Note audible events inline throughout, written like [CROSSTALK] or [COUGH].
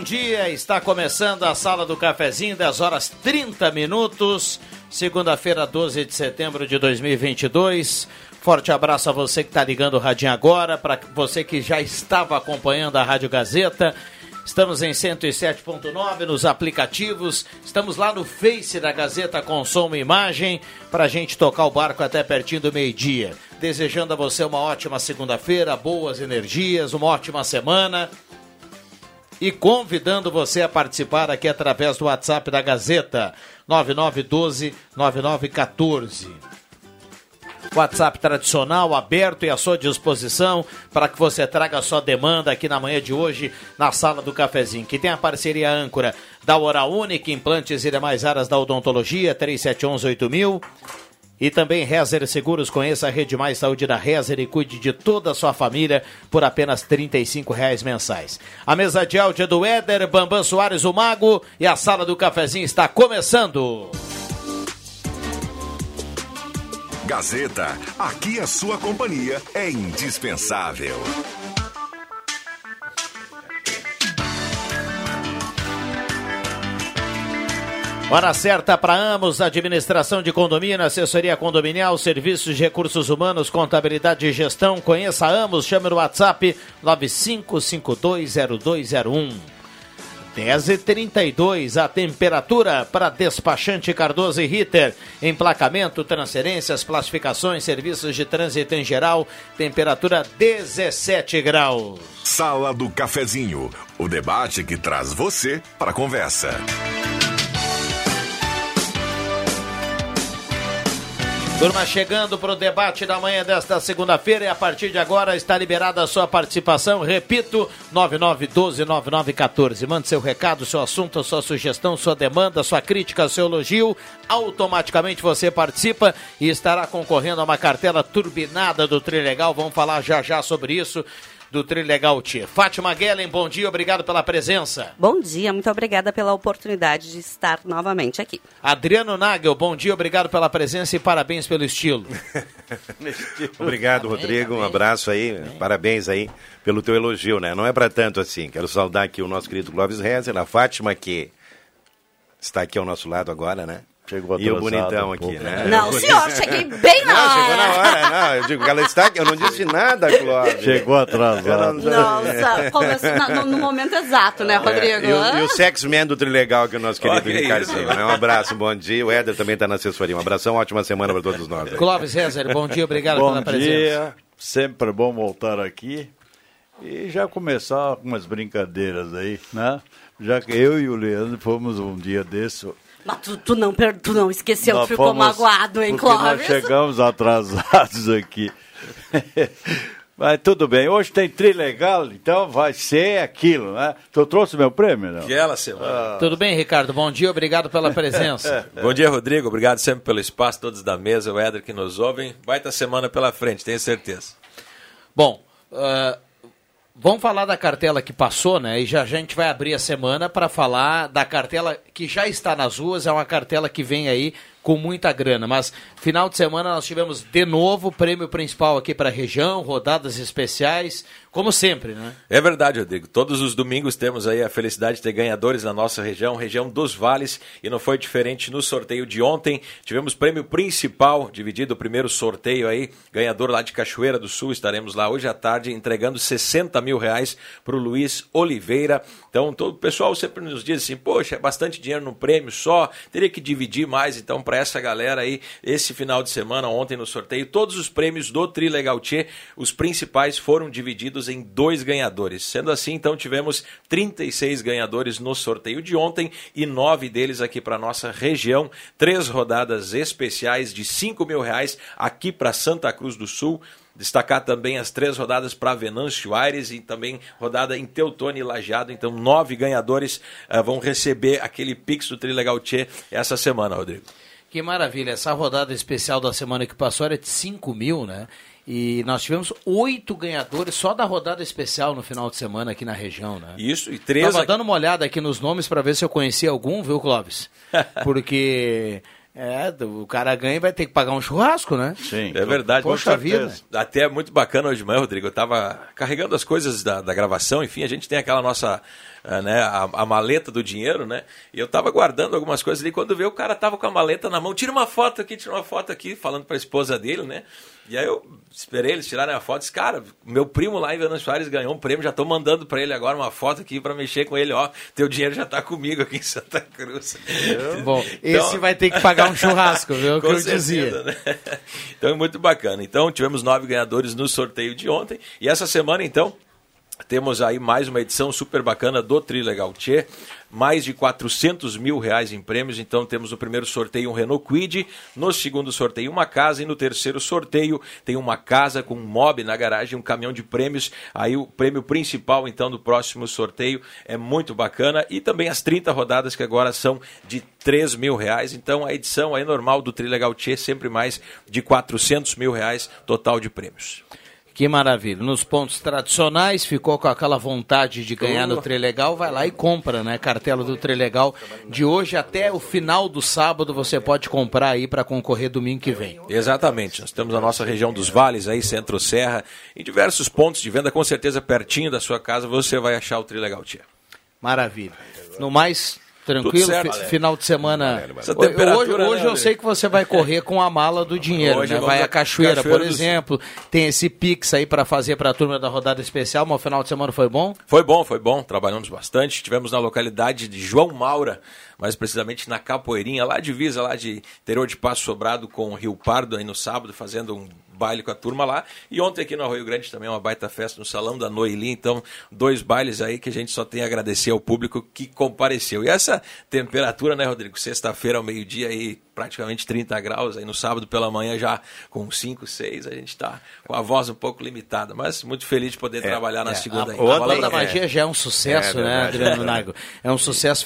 Bom dia. Está começando a Sala do Cafezinho, 10 horas 30 minutos. Segunda-feira, 12 de setembro de 2022. Forte abraço a você que está ligando o radinho agora, para você que já estava acompanhando a Rádio Gazeta. Estamos em 107.9 nos aplicativos. Estamos lá no Face da Gazeta e imagem para a gente tocar o barco até pertinho do meio-dia. Desejando a você uma ótima segunda-feira, boas energias, uma ótima semana e convidando você a participar aqui através do WhatsApp da Gazeta 9912-9914. WhatsApp tradicional, aberto e à sua disposição para que você traga a sua demanda aqui na manhã de hoje na sala do cafezinho, que tem a parceria âncora da Oral Única, implantes e demais áreas da odontologia, 3711 8000 e também Rezer Seguros, conheça a Rede Mais Saúde da Rezer e cuide de toda a sua família por apenas R$ reais mensais. A mesa de áudio é do Éder, Bambam Soares, o Mago, e a sala do cafezinho está começando. Gazeta, aqui a sua companhia é indispensável. Hora certa para Amos, administração de condomínio, assessoria condominial, serviços de recursos humanos, contabilidade e gestão. Conheça Amos, chame no WhatsApp 95520201. 10 e 32 a temperatura para despachante Cardoso e Ritter. Emplacamento, transferências, classificações, serviços de trânsito em geral. Temperatura 17 graus. Sala do Cafezinho, o debate que traz você para a conversa. Turma chegando para o debate da manhã desta segunda-feira e a partir de agora está liberada a sua participação. Repito, 9912-9914. Mande seu recado, seu assunto, sua sugestão, sua demanda, sua crítica, seu elogio. Automaticamente você participa e estará concorrendo a uma cartela turbinada do Trilegal. Vamos falar já já sobre isso do Trilegal Tia. Fátima Guellen, bom dia, obrigado pela presença. Bom dia, muito obrigada pela oportunidade de estar novamente aqui. Adriano Nagel, bom dia, obrigado pela presença e parabéns pelo estilo. [LAUGHS] obrigado, Rodrigo, um abraço aí, parabéns aí pelo teu elogio, né? Não é para tanto assim. Quero saudar aqui o nosso querido Clóvis Rezer, a Fátima que está aqui ao nosso lado agora, né? Chegou e o bonitão um aqui, né? Não, senhor, cheguei bem na não, hora. chegou na hora, não. Eu digo que ela está aqui, eu não disse nada, Clóvis. Chegou atrasado. Nossa, começou no, no, momento exato, né, Rodrigo? É, e, o, e o sex man do Trilegal, que é o nosso querido okay, Ricardinho. Né? Um abraço, bom dia. O Éder também está na assessoria. Um abração, ótima semana para todos nós. Clóvis César, bom dia, obrigado bom pela presença. Bom dia, sempre bom voltar aqui. E já começar com umas brincadeiras aí, né? Já que eu e o Leandro fomos um dia desse mas tu, tu, não, tu não esqueceu, tu ficou magoado, hein, Clóvis? nós chegamos atrasados aqui. [LAUGHS] Mas tudo bem, hoje tem trilegal, então vai ser aquilo, né? Tu trouxe meu prêmio, não? Aquela semana. Ah. Tudo bem, Ricardo? Bom dia, obrigado pela [LAUGHS] presença. Bom dia, Rodrigo, obrigado sempre pelo espaço, todos da mesa, o Éder que nos ouvem. Baita semana pela frente, tenho certeza. Bom, uh, Vamos falar da cartela que passou, né? E já a gente vai abrir a semana para falar da cartela que já está nas ruas. É uma cartela que vem aí com muita grana. Mas final de semana nós tivemos de novo prêmio principal aqui para a região, rodadas especiais, como sempre, né? É verdade, Rodrigo. Todos os domingos temos aí a felicidade de ter ganhadores na nossa região, região dos vales, e não foi diferente no sorteio de ontem. Tivemos prêmio principal, dividido o primeiro sorteio aí, ganhador lá de Cachoeira do Sul. Estaremos lá hoje à tarde entregando 60 mil reais para o Luiz Oliveira. Então, todo o pessoal sempre nos diz assim: poxa, é bastante dinheiro no prêmio só, teria que dividir mais. Então, para essa galera aí, esse final de semana, ontem no sorteio, todos os prêmios do Tri Legal Tchê, os principais foram divididos em dois ganhadores. Sendo assim, então, tivemos 36 ganhadores no sorteio de ontem e nove deles aqui para nossa região. Três rodadas especiais de 5 mil reais aqui para Santa Cruz do Sul Destacar também as três rodadas para Venâncio Aires e também rodada em Teutônia e Lajado. Então, nove ganhadores uh, vão receber aquele Pix do Trilegal Tchê essa semana, Rodrigo. Que maravilha. Essa rodada especial da semana que passou era de 5 mil, né? E nós tivemos oito ganhadores só da rodada especial no final de semana aqui na região, né? Isso, e três. Tava dando uma olhada aqui nos nomes para ver se eu conhecia algum, viu, Clóvis? [LAUGHS] Porque. É, o cara ganha e vai ter que pagar um churrasco, né? Sim. É verdade. Poxa vida. Até é muito bacana hoje de manhã, Rodrigo. Eu tava carregando as coisas da, da gravação, enfim, a gente tem aquela nossa né, a, a, maleta do dinheiro, né? E eu tava guardando algumas coisas ali. Quando veio, o cara tava com a maleta na mão. Tira uma foto aqui, tira uma foto aqui, falando pra esposa dele, né? E aí eu esperei eles tirarem a foto. Disse, cara, meu primo lá em Venâncio Soares ganhou um prêmio. Já tô mandando pra ele agora uma foto aqui pra mexer com ele. Ó, teu dinheiro já tá comigo aqui em Santa Cruz. [LAUGHS] Bom, então, esse vai ter que pagar um churrasco, viu? o que [LAUGHS] eu certeza, dizia. Né? [LAUGHS] Então é muito bacana. Então tivemos nove ganhadores no sorteio de ontem. E essa semana, então, temos aí mais uma edição super bacana do Trilegal Tchê, mais de 400 mil reais em prêmios. Então temos no primeiro sorteio um Renault Quid, no segundo sorteio uma casa e no terceiro sorteio tem uma casa com um mob na garagem, um caminhão de prêmios. Aí o prêmio principal então do próximo sorteio é muito bacana e também as 30 rodadas que agora são de 3 mil reais. Então a edição aí normal do Trilegal Tchê sempre mais de 400 mil reais total de prêmios. Que maravilha. Nos pontos tradicionais, ficou com aquela vontade de ganhar no Trilegal, vai lá e compra, né? Cartela do Trilegal. De hoje até o final do sábado você pode comprar aí para concorrer domingo que vem. Exatamente. Nós temos a nossa região dos vales aí, Centro-Serra, em diversos pontos de venda, com certeza pertinho da sua casa você vai achar o Trilegal Tia. Maravilha. No mais, Tranquilo? Certo, final de semana. Essa hoje, né, hoje eu sei que você vai correr com a mala do dinheiro, hoje né? Vai a Cachoeira, Cachoeira por exemplo. Do... Tem esse Pix aí para fazer para a turma da rodada especial, mas o final de semana foi bom? Foi bom, foi bom. Trabalhamos bastante. Estivemos na localidade de João Maura, mais precisamente na Capoeirinha, lá divisa, lá de interior de Passo Sobrado com o Rio Pardo, aí no sábado, fazendo um baile com a turma lá. E ontem aqui no Arroio Grande também uma baita festa no Salão da Noeli. Então, dois bailes aí que a gente só tem a agradecer ao público que compareceu. E essa temperatura, né, Rodrigo? Sexta-feira ao meio-dia aí, praticamente 30 graus. Aí no sábado pela manhã já com 5, 6, a gente está com a voz um pouco limitada. Mas muito feliz de poder é, trabalhar na é, segunda. A, a bola da magia já é um sucesso, é, né, Adriano Nago? É um sucesso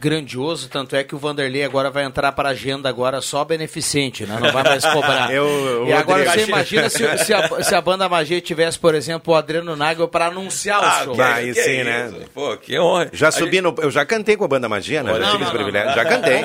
grandioso, tanto é que o Vanderlei agora vai entrar para a agenda agora só beneficente, né? Não vai mais cobrar. Eu, eu e agora você imagina se, se, a, se, a, banda Magia tivesse, por exemplo, o Adriano Nagel para anunciar ah, o show. Ah, aí sim, né? Pô, que honra. Já subi gente... no. Eu já cantei com a banda Magia, né? Olha, já tive esse privilégio. Já cantei.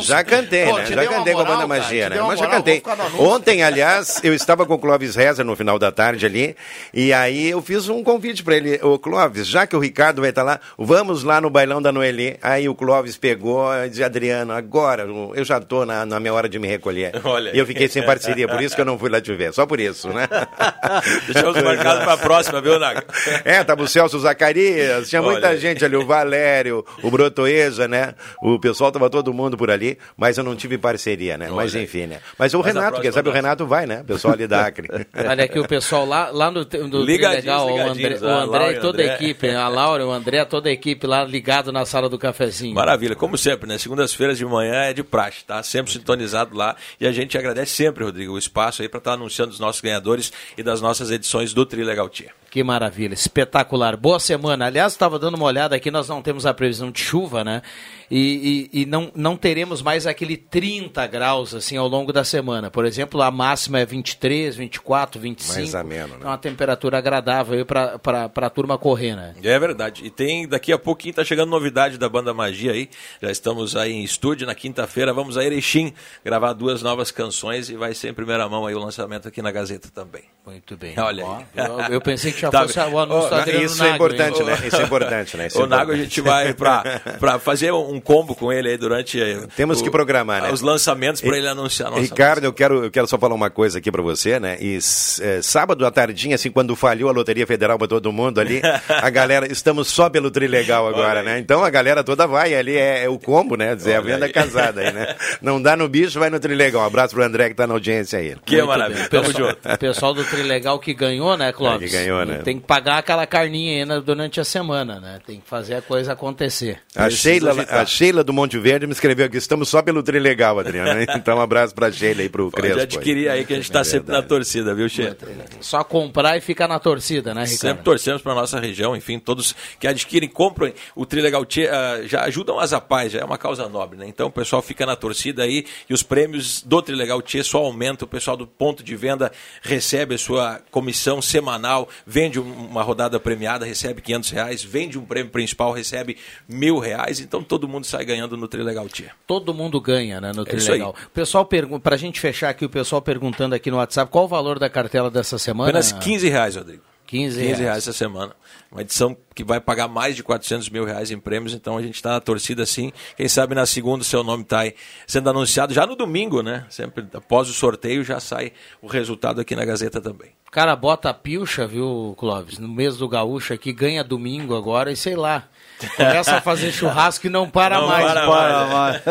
Já cantei, Pô, né? Já cantei com a banda Magia, né? Mas já cantei. Ontem, aliás, eu estava com o Clóvis Reza no final da tarde ali. E aí eu fiz um convite para ele. Ô, Clóvis, já que o Ricardo vai estar lá, vamos lá no bailão da Noeli. Aí o Clóvis pegou e disse, Adriano, agora eu já estou na, na minha hora de me recolher. Olha. E eu fiquei sem parceria, por isso que eu não fui lá te ver. Só por isso, né? [LAUGHS] Deixamos marcado para a próxima, viu, Naga? É, tava o Celso Zacarias, tinha muita Olha. gente ali, o Valério, o Brotoeza, né? O pessoal tava todo mundo por ali, mas eu não tive parceria, né? Olha. Mas enfim, né? Mas o mas Renato, quem sabe o Renato vai, né? O pessoal ali da [LAUGHS] Acre. Olha aqui o pessoal lá, lá no, no legal, o André, o André e toda a equipe, a Laura, o André, toda a equipe lá ligado na sala do cafezinho. Maravilha, como sempre, né? Segundas-feiras de manhã é de praxe, tá? Sempre sintonizado lá e a gente agradece sempre, Rodrigo, o espaço aí para estar tá anunciando os nossos ganhadores e das nossas edições do Trilegal Tia. Que maravilha, espetacular. Boa semana. Aliás, estava dando uma olhada aqui, nós não temos a previsão de chuva, né? E, e, e, não, não teremos mais aquele 30 graus assim ao longo da semana. Por exemplo, a máxima é 23, 24, 25. Mais ameno, né? É uma temperatura agradável para a turma correr, né? É verdade. E tem daqui a pouquinho está chegando novidade da banda Magia aí. Já estamos aí em estúdio na quinta-feira. Vamos a Erechim gravar duas novas canções e vai ser em primeira mão aí o lançamento aqui na Gazeta também. Muito bem. Olha aí. Eu, eu pensei que já tá, fosse o anúncio oh, do Isso é importante, né? Isso é importante, né? Isso o é Nago a gente vai para fazer um combo com ele aí durante Temos o, que programar, né? Os lançamentos para ele anunciar. Ricardo, eu quero, eu quero só falar uma coisa aqui para você, né? E é, sábado à tardinha, assim, quando falhou a Loteria Federal para todo mundo ali, [LAUGHS] a galera, estamos só pelo Trilegal agora, né? Então a galera toda vai ali, é, é o combo, né? Dizer, a venda aí. casada aí, né? [LAUGHS] Não dá no bicho, vai no Trilegal. Um abraço pro André que tá na audiência aí. Que Muito maravilha. Tamo junto. O pessoal do Trilegal Trilegal que ganhou, né, Clóvis? É, que ganhou, né? Tem que pagar aquela carninha aí durante a semana, né? Tem que fazer a coisa acontecer. A Sheila, a Sheila do Monte Verde me escreveu aqui, estamos só pelo Trilegal, Adriano. [LAUGHS] então um abraço pra Sheila e pro Crespo. Pode adquirir aí que a gente tá é sempre na torcida, viu, Sheila? Só comprar e ficar na torcida, né, Ricardo? Sempre torcemos pra nossa região, enfim, todos que adquirem, compram o Trilegal Tchê, uh, já ajudam as APAES, já é uma causa nobre, né? Então o pessoal fica na torcida aí e os prêmios do Trilegal Tchê só aumentam, o pessoal do ponto de venda recebe a sua comissão semanal, vende uma rodada premiada, recebe 500 reais, vende um prêmio principal, recebe mil reais, então todo mundo sai ganhando no Trilegal Tia. Todo mundo ganha, né, no é Trilegal. O pessoal pergunta, pra gente fechar aqui, o pessoal perguntando aqui no WhatsApp, qual o valor da cartela dessa semana? Apenas 15 reais, Rodrigo. 15 reais. 15 reais essa semana. Uma edição que vai pagar mais de 400 mil reais em prêmios, então a gente está na torcida assim. Quem sabe na segunda o seu nome está aí sendo anunciado já no domingo, né? Sempre após o sorteio já sai o resultado aqui na Gazeta também. O cara bota a pilcha, viu, Clóvis? No mês do Gaúcho aqui, ganha domingo agora e sei lá. Começa a fazer churrasco e não para não mais. Para, para mais.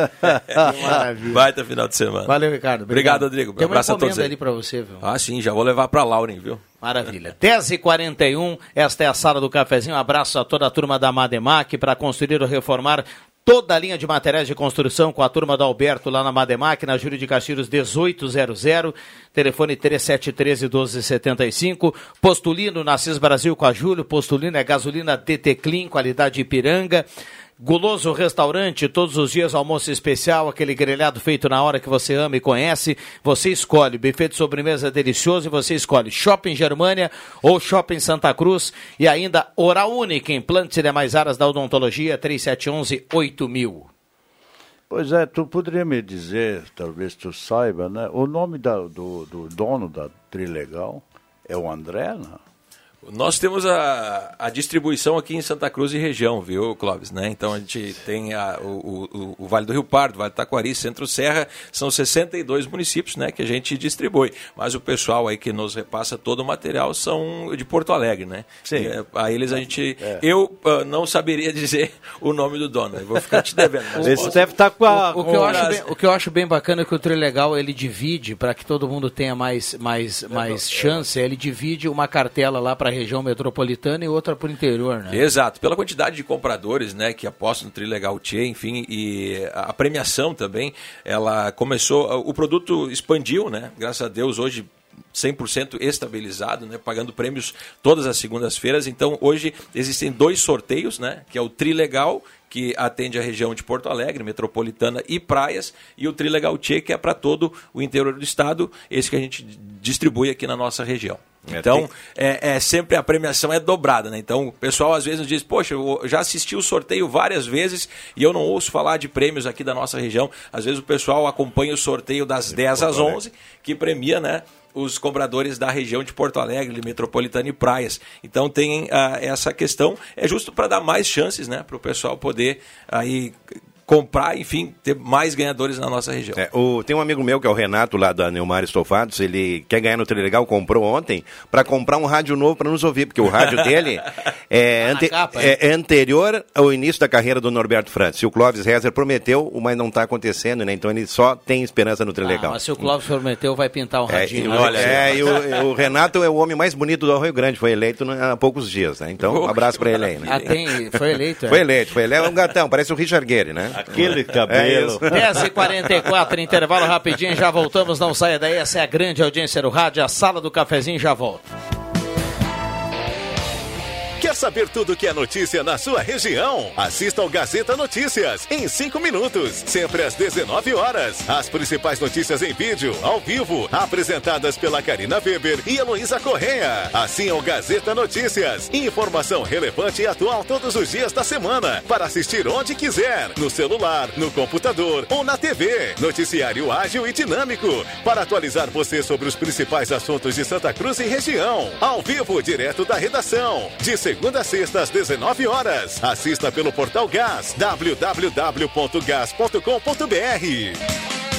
[LAUGHS] Maravilha. Baita final de semana. Valeu, Ricardo. Obrigado, Obrigado Rodrigo. Tem uma abraço a todos ali para você, viu? Ah, sim, já vou levar para Lauren, viu? Maravilha. 10h41, esta é a sala do cafezinho. Um abraço a toda a turma da Mademac para construir ou reformar toda a linha de materiais de construção com a turma do Alberto lá na Mademac, na Júlio de Castilhos 1800, telefone 3713 1275. Postulino, Nassis Brasil com a Júlio. Postulino é gasolina DT Clean, qualidade Ipiranga. Guloso Restaurante, todos os dias almoço especial, aquele grelhado feito na hora que você ama e conhece. Você escolhe buffet de sobremesa delicioso e você escolhe Shopping Germânia ou Shopping Santa Cruz e ainda Oral Única, implantes e demais áreas da odontologia, 3711 8000. Pois é, tu poderia me dizer, talvez tu saiba, né? O nome da, do, do dono da Trilegal é o André, não? Nós temos a, a distribuição aqui em Santa Cruz e região, viu, Clóvis? Né? Então a gente tem a, o, o, o, Vale do Rio Pardo, Vale do Taquari, Centro Serra, são 62 municípios né, que a gente distribui. Mas o pessoal aí que nos repassa todo o material são de Porto Alegre, né? Sim. E, é, a eles a gente. É. Eu uh, não saberia [LAUGHS] dizer o nome do dono, eu vou ficar te devendo. [LAUGHS] Esse posso... deve estar tá com a. O, o, que eu acho bem, o que eu acho bem bacana é que o Trilegal ele divide, para que todo mundo tenha mais, mais, mais chance, ele divide uma cartela lá para região metropolitana e outra para o interior, né? Exato, pela quantidade de compradores, né, que apostam no Trilegal Tchê, enfim, e a premiação também, ela começou, o produto expandiu, né? Graças a Deus hoje 100% estabilizado, né, pagando prêmios todas as segundas-feiras. Então, hoje existem dois sorteios, né, que é o Trilegal, que atende a região de Porto Alegre, metropolitana e praias, e o Trilegal Tchê, que é para todo o interior do estado, esse que a gente distribui aqui na nossa região. É, então, é, é, sempre a premiação é dobrada, né? Então, o pessoal às vezes diz, poxa, eu já assisti o sorteio várias vezes e eu não ouço falar de prêmios aqui da nossa região. Às vezes o pessoal acompanha o sorteio das 10 às 11, que premia, né? os compradores da região de Porto Alegre, metropolitana e praias. Então tem uh, essa questão, é justo para dar mais chances né, para o pessoal poder aí comprar, enfim, ter mais ganhadores na nossa região. É, o, tem um amigo meu que é o Renato, lá da Neumar Estofados, ele quer ganhar no Trilegal, comprou ontem, para comprar um rádio novo para nos ouvir, porque o rádio [LAUGHS] dele é, ante, capa, é, é, anterior ao início da carreira do Norberto Francis. O Clóvis Rezer prometeu, mas não está acontecendo, né? Então ele só tem esperança no Trilegal. Ah, mas se o Clóvis prometeu, vai pintar um é, radinho. É, olha, é, e o, o, Renato é o homem mais bonito do Rio Grande, foi eleito há poucos dias, né? Então, um abraço para ele aí. Né? Ah, tem, foi eleito, é? Foi eleito, foi eleito. É um gatão, parece o Richard Guerre, né? Aquele cabelo. É 10h44, intervalo rapidinho, já voltamos, não saia daí. Essa é a grande audiência do rádio, a sala do cafezinho já volta. Quer saber tudo que é notícia na sua região? Assista ao Gazeta Notícias em 5 minutos, sempre às 19 horas. As principais notícias em vídeo, ao vivo, apresentadas pela Karina Weber e Heloísa Correia. Assim é o Gazeta Notícias. Informação relevante e atual todos os dias da semana, para assistir onde quiser, no celular, no computador ou na TV. Noticiário ágil e dinâmico, para atualizar você sobre os principais assuntos de Santa Cruz e região. Ao vivo, direto da redação. De segunda a sexta às 19 horas. Assista pelo portal Gás, www.gas.com.br.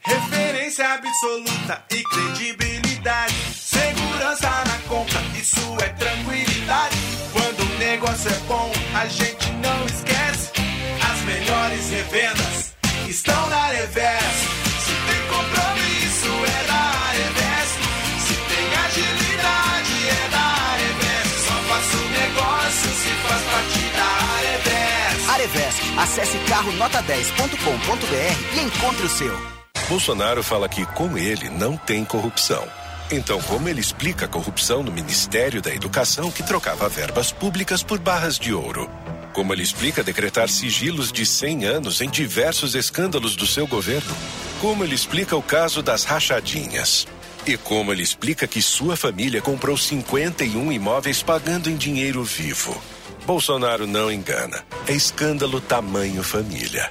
Referência absoluta e credibilidade. Segurança na compra, isso é tranquilidade. Quando o negócio é bom, a gente não esquece. As melhores revendas estão na Revés. Acesse carronota10.com.br e encontre o seu. Bolsonaro fala que com ele não tem corrupção. Então, como ele explica a corrupção no Ministério da Educação que trocava verbas públicas por barras de ouro? Como ele explica decretar sigilos de 100 anos em diversos escândalos do seu governo? Como ele explica o caso das rachadinhas? E como ele explica que sua família comprou 51 imóveis pagando em dinheiro vivo? Bolsonaro não engana. É escândalo tamanho família.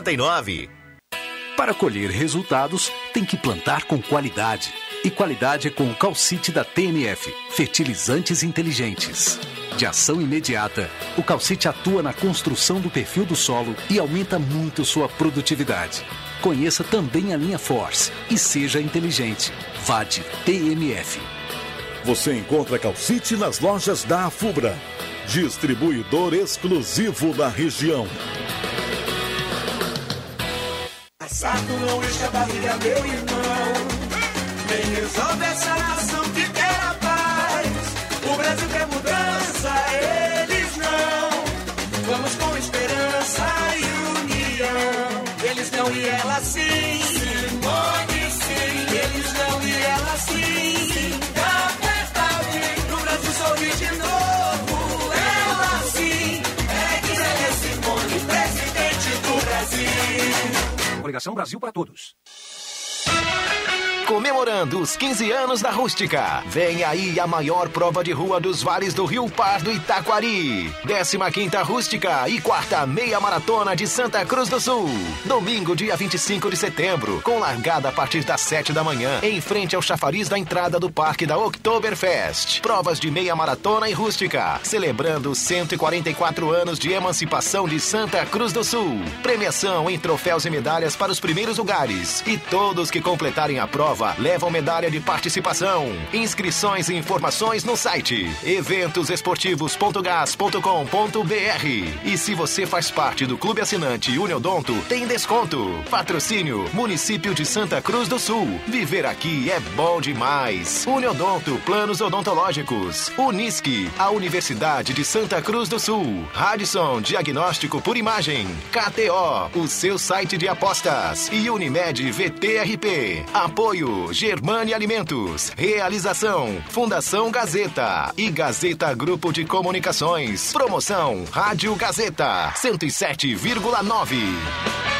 1899. Para colher resultados, tem que plantar com qualidade. E qualidade é com o calcite da TNF, fertilizantes inteligentes. De ação imediata, o calcite atua na construção do perfil do solo e aumenta muito sua produtividade. Conheça também a linha Force e seja inteligente. VAD TNF. Você encontra calcite nas lojas da Afubra. Distribuidor exclusivo na região. Saco não enche a barriga, meu irmão. Quem resolve essa nação Coligação Brasil para Todos. Comemorando os 15 anos da Rústica. Vem aí a maior prova de rua dos vales do Rio Pardo Itaquari. 15ª Rústica e quarta meia maratona de Santa Cruz do Sul. Domingo, dia 25 de setembro, com largada a partir das 7 da manhã, em frente ao chafariz da entrada do Parque da Oktoberfest. Provas de meia maratona e rústica, celebrando 144 anos de emancipação de Santa Cruz do Sul. Premiação em troféus e medalhas para os primeiros lugares. E todos que completarem a prova levam medalha de participação. Inscrições e informações no site eventosesportivos.gas.com.br. E se você faz parte do clube assinante Uniodonto, tem desconto. Patrocínio Município de Santa Cruz do Sul. Viver aqui é bom demais. Uniodonto Planos Odontológicos. Unisque, a Universidade de Santa Cruz do Sul. Radisson Diagnóstico por Imagem. KTO, o seu site de apostas. E Unimed VTRP. Apoio Germane Alimentos. Realização Fundação Gazeta e Gazeta Grupo de Comunicações. Promoção Rádio Gazeta 107,9.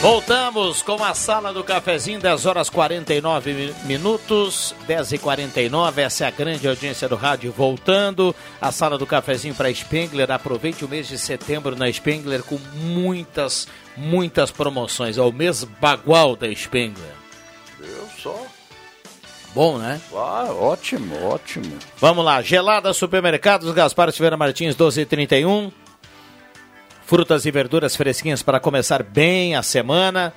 Voltamos com a sala do cafezinho, 10 horas 49 mi- minutos, 10 e 49 essa é a grande audiência do rádio voltando. A sala do cafezinho para Spengler, aproveite o mês de setembro na Spengler com muitas, muitas promoções. É o mês bagual da Spengler. Eu só. Bom, né? Ah, ótimo, ótimo. Vamos lá, Gelada Supermercados, Gaspar Silveira Martins, 12h31. Frutas e verduras fresquinhas para começar bem a semana.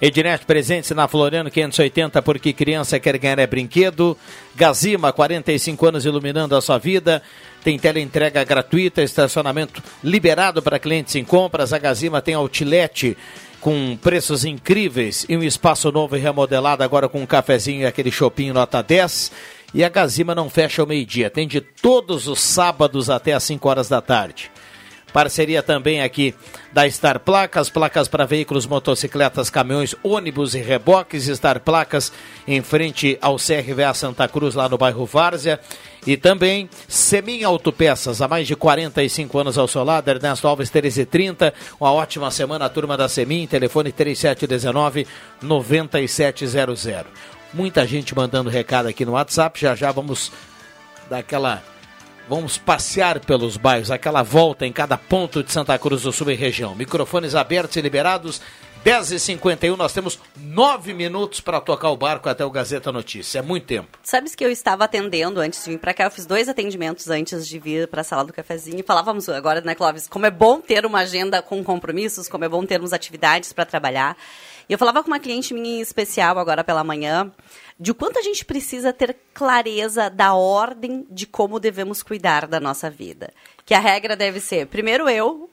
Ednet presente na Floriano 580, porque criança quer ganhar é brinquedo. Gazima, 45 anos iluminando a sua vida. Tem teleentrega gratuita, estacionamento liberado para clientes em compras. A Gazima tem outlet com preços incríveis e um espaço novo e remodelado agora com um cafezinho e aquele chopinho nota 10. E a Gazima não fecha ao meio-dia, tem de todos os sábados até às 5 horas da tarde. Parceria também aqui da Star Placas, placas para veículos, motocicletas, caminhões, ônibus e reboques. Star Placas em frente ao CRVA Santa Cruz, lá no bairro Várzea. E também Semin Autopeças, há mais de 45 anos ao seu lado, Ernesto Alves 1330. Uma ótima semana, turma da Semin, telefone 3719-9700. Muita gente mandando recado aqui no WhatsApp, já já vamos dar aquela Vamos passear pelos bairros, aquela volta em cada ponto de Santa Cruz do Sul e região. Microfones abertos e liberados. 10h51, nós temos nove minutos para tocar o barco até o Gazeta Notícia. É muito tempo. Sabes que eu estava atendendo antes de vir para cá, eu fiz dois atendimentos antes de vir para a sala do cafezinho e falávamos agora, né, Clóvis, como é bom ter uma agenda com compromissos, como é bom termos atividades para trabalhar. E eu falava com uma cliente minha em especial agora pela manhã, de quanto a gente precisa ter clareza da ordem de como devemos cuidar da nossa vida. Que a regra deve ser, primeiro eu,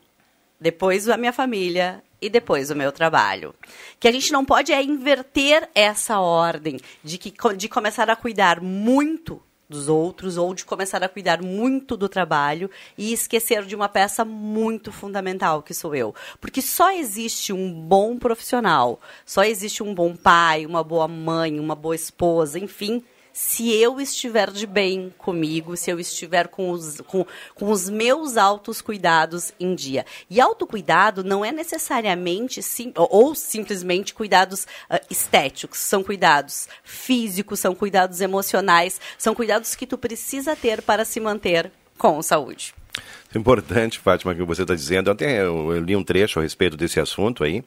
depois a minha família e depois o meu trabalho. Que a gente não pode é inverter essa ordem de, que, de começar a cuidar muito dos outros ou de começar a cuidar muito do trabalho e esquecer de uma peça muito fundamental que sou eu. Porque só existe um bom profissional, só existe um bom pai, uma boa mãe, uma boa esposa, enfim, se eu estiver de bem comigo, se eu estiver com os, com, com os meus altos cuidados em dia. E autocuidado não é necessariamente sim, ou, simplesmente cuidados uh, estéticos, são cuidados físicos, são cuidados emocionais, são cuidados que tu precisa ter para se manter com saúde. Importante, Fátima, que você está dizendo. Até eu, eu li um trecho a respeito desse assunto aí.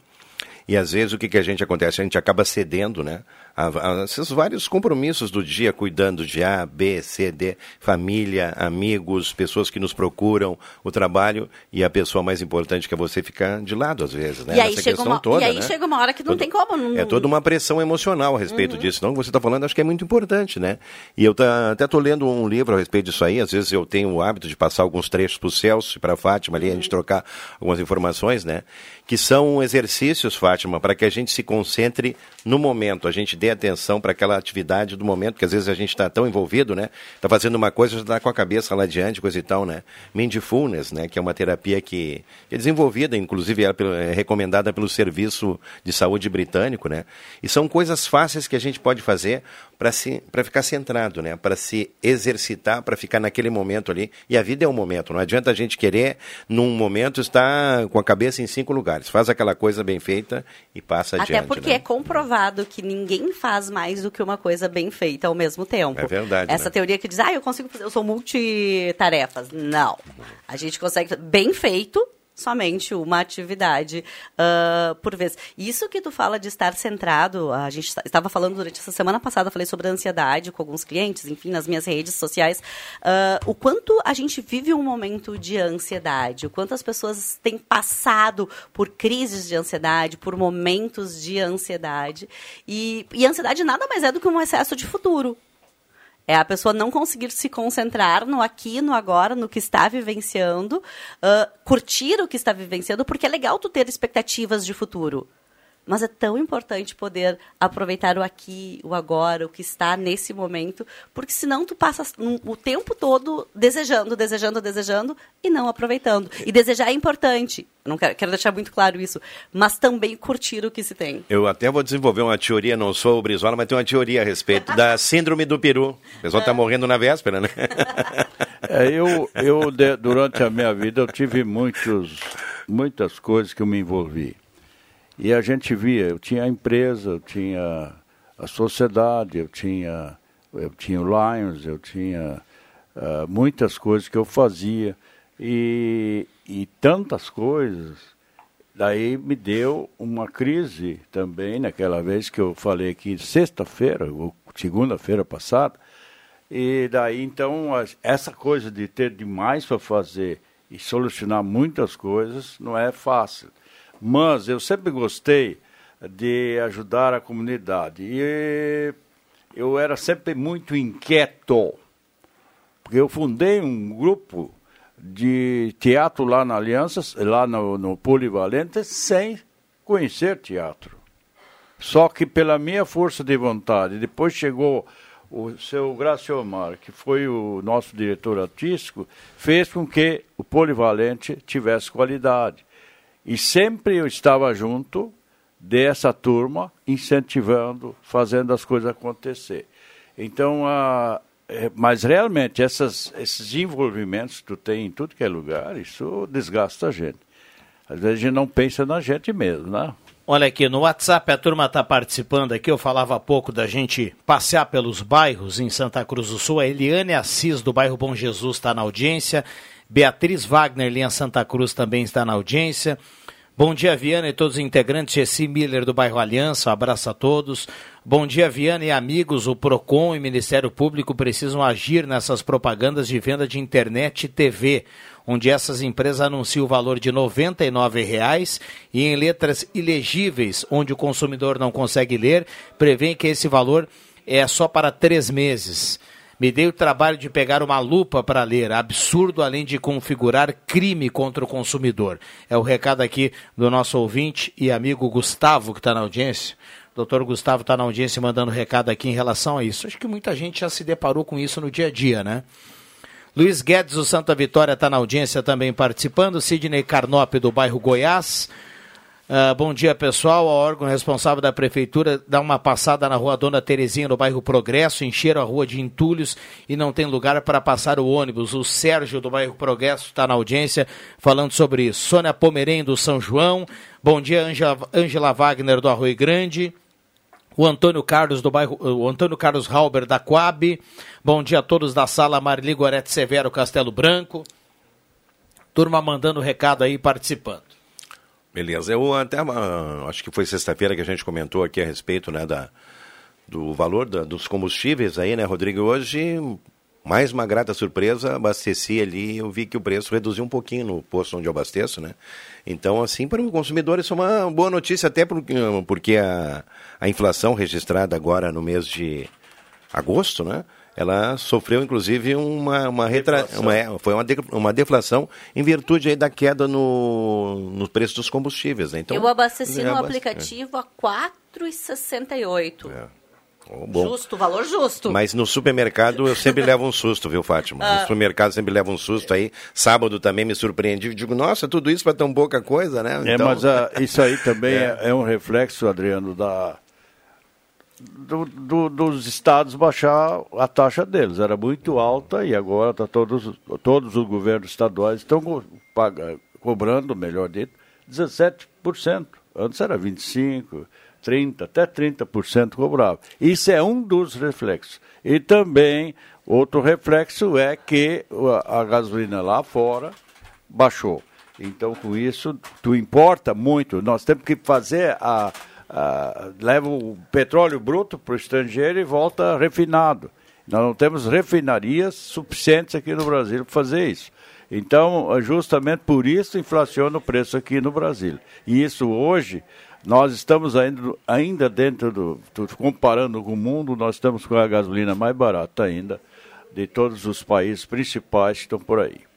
E às vezes o que, que a gente acontece? A gente acaba cedendo, né? A, a, esses vários compromissos do dia, cuidando de A, B, C, D, família, amigos, pessoas que nos procuram, o trabalho, e a pessoa mais importante que é você ficar de lado, às vezes, né? E aí, Nessa chega uma, toda, e aí né? chega uma hora que não Todo- tem como. Não... É toda uma pressão emocional a respeito disso. Então, o que você está falando, acho que é muito importante, né? E eu tá, até estou lendo um livro a respeito disso aí. Às vezes eu tenho o hábito de passar alguns trechos para o Celso e para a Fátima ali, a gente trocar algumas informações, né? Que são exercícios, Fátima, para que a gente se concentre no momento, a gente dê atenção para aquela atividade do momento, que às vezes a gente está tão envolvido, né? Está fazendo uma coisa, já está com a cabeça lá adiante, coisa e tal, né? Mindfulness, né? Que é uma terapia que é desenvolvida, inclusive é recomendada pelo Serviço de Saúde Britânico, né? E são coisas fáceis que a gente pode fazer para ficar centrado, né? Para se exercitar, para ficar naquele momento ali. E a vida é um momento. Não adianta a gente querer num momento estar com a cabeça em cinco lugares. Faz aquela coisa bem feita e passa Até adiante. porque né? é comprovado que ninguém faz mais do que uma coisa bem feita ao mesmo tempo. É verdade, Essa né? teoria que diz, ah, eu consigo fazer, eu sou multitarefas. Não. A gente consegue bem feito somente uma atividade ah, por vez. Isso que tu fala de estar centrado, a gente esta- estava falando durante essa semana passada, falei sobre a ansiedade com alguns clientes, enfim, nas minhas redes sociais, ah, o quanto a gente vive um momento de ansiedade, o quanto as pessoas têm passado por crises de ansiedade, por momentos de ansiedade. E, e ansiedade nada mais é do que um excesso de futuro. É a pessoa não conseguir se concentrar no aqui, no agora, no que está vivenciando, ah, curtir o que está vivenciando, porque é legal tu ter expectativas de futuro. Mas é tão importante poder aproveitar o aqui, o agora, o que está nesse momento, porque senão tu passa o tempo todo desejando, desejando, desejando e não aproveitando. E desejar é importante, não quero, quero deixar muito claro isso, mas também curtir o que se tem. Eu até vou desenvolver uma teoria, não sou o Brizola, mas tenho uma teoria a respeito da [LAUGHS] síndrome do peru. O pessoal está morrendo na véspera, né? É, eu, eu de- durante a minha vida, eu tive muitos, muitas coisas que eu me envolvi. E a gente via, eu tinha a empresa, eu tinha a sociedade, eu tinha, eu tinha o Lions, eu tinha uh, muitas coisas que eu fazia e, e tantas coisas. Daí me deu uma crise também, naquela vez que eu falei aqui, sexta-feira, ou segunda-feira passada, e daí então essa coisa de ter demais para fazer e solucionar muitas coisas não é fácil. Mas eu sempre gostei de ajudar a comunidade. E eu era sempre muito inquieto, porque eu fundei um grupo de teatro lá na Alianças, lá no, no Polivalente, sem conhecer teatro. Só que pela minha força de vontade, depois chegou o seu Graciomar, que foi o nosso diretor artístico, fez com que o Polivalente tivesse qualidade. E sempre eu estava junto dessa turma, incentivando, fazendo as coisas acontecer. Então, a, é, mas realmente essas, esses envolvimentos que tu tem em tudo que é lugar, isso desgasta a gente. Às vezes a gente não pensa na gente mesmo, né? Olha aqui, no WhatsApp a turma está participando aqui. Eu falava há pouco da gente passear pelos bairros em Santa Cruz do Sul. A Eliane Assis, do bairro Bom Jesus, está na audiência. Beatriz Wagner, linha Santa Cruz, também está na audiência. Bom dia, Viana e todos os integrantes. Gessi Miller, do bairro Aliança. Abraço a todos. Bom dia, Viana e amigos. O PROCON e Ministério Público precisam agir nessas propagandas de venda de internet e TV, onde essas empresas anunciam o valor de R$ 99,00 e em letras ilegíveis, onde o consumidor não consegue ler, prevêem que esse valor é só para três meses. Me dei o trabalho de pegar uma lupa para ler. Absurdo, além de configurar crime contra o consumidor. É o recado aqui do nosso ouvinte e amigo Gustavo, que está na audiência. Doutor Gustavo está na audiência mandando recado aqui em relação a isso. Acho que muita gente já se deparou com isso no dia a dia, né? Luiz Guedes do Santa Vitória está na audiência também participando. Sidney Carnop do bairro Goiás. Uh, bom dia, pessoal. O órgão responsável da prefeitura dá uma passada na rua Dona Terezinha, no bairro Progresso, encheram a rua de entulhos e não tem lugar para passar o ônibus. O Sérgio, do bairro Progresso, está na audiência falando sobre isso. Sônia Pomerém, do São João. Bom dia, Ângela Wagner, do Arroio Grande. O Antônio Carlos do bairro, o Antônio Carlos Halber da Coab. Bom dia a todos da sala Marli Gorete Severo Castelo Branco. Turma mandando recado aí participando. Beleza. Eu até uh, acho que foi sexta-feira que a gente comentou aqui a respeito né, da, do valor da, dos combustíveis aí, né, Rodrigo? Hoje, mais uma grata surpresa, abasteci ali, eu vi que o preço reduziu um pouquinho no posto onde eu abasteço, né? Então, assim, para o consumidor isso é uma boa notícia, até porque, porque a, a inflação registrada agora no mês de agosto, né? Ela sofreu inclusive uma, uma, retra... uma é, foi uma, de... uma deflação em virtude aí da queda no, no preço dos combustíveis. Né? Então, Eu abasteci no aplicativo a R$ 4,68. É. Oh, justo, valor justo. Mas no supermercado eu sempre levo um susto, viu, Fátima? Ah. [LAUGHS] No supermercado sempre levo um susto aí. Sábado também me surpreendi. Digo, nossa, tudo isso para tão pouca coisa, né? É, então... É, mas uh, isso aí também [LAUGHS] é. é. um reflexo, Adriano, da, do, do, dos estados baixar a taxa deles. Era muito alta e agora tá todos, todos os governos estaduais estão paga, cobrando, melhor dito, 17%. Antes era 25%, 30%, até 30% cobrava. Isso é um dos reflexos. E também, outro reflexo é que a, gasolina lá fora baixou. Então, com isso, tu importa muito. Nós temos que fazer a uh, leva o petróleo bruto para o estrangeiro e volta refinado. Nós não temos refinarias suficientes aqui no Brasil para fazer isso. Então, justamente por isso inflaciona o preço aqui no Brasil. E isso hoje, nós estamos ainda, ainda dentro do. Comparando com o mundo, nós estamos com a gasolina mais barata ainda de todos os países principais que estão por aí.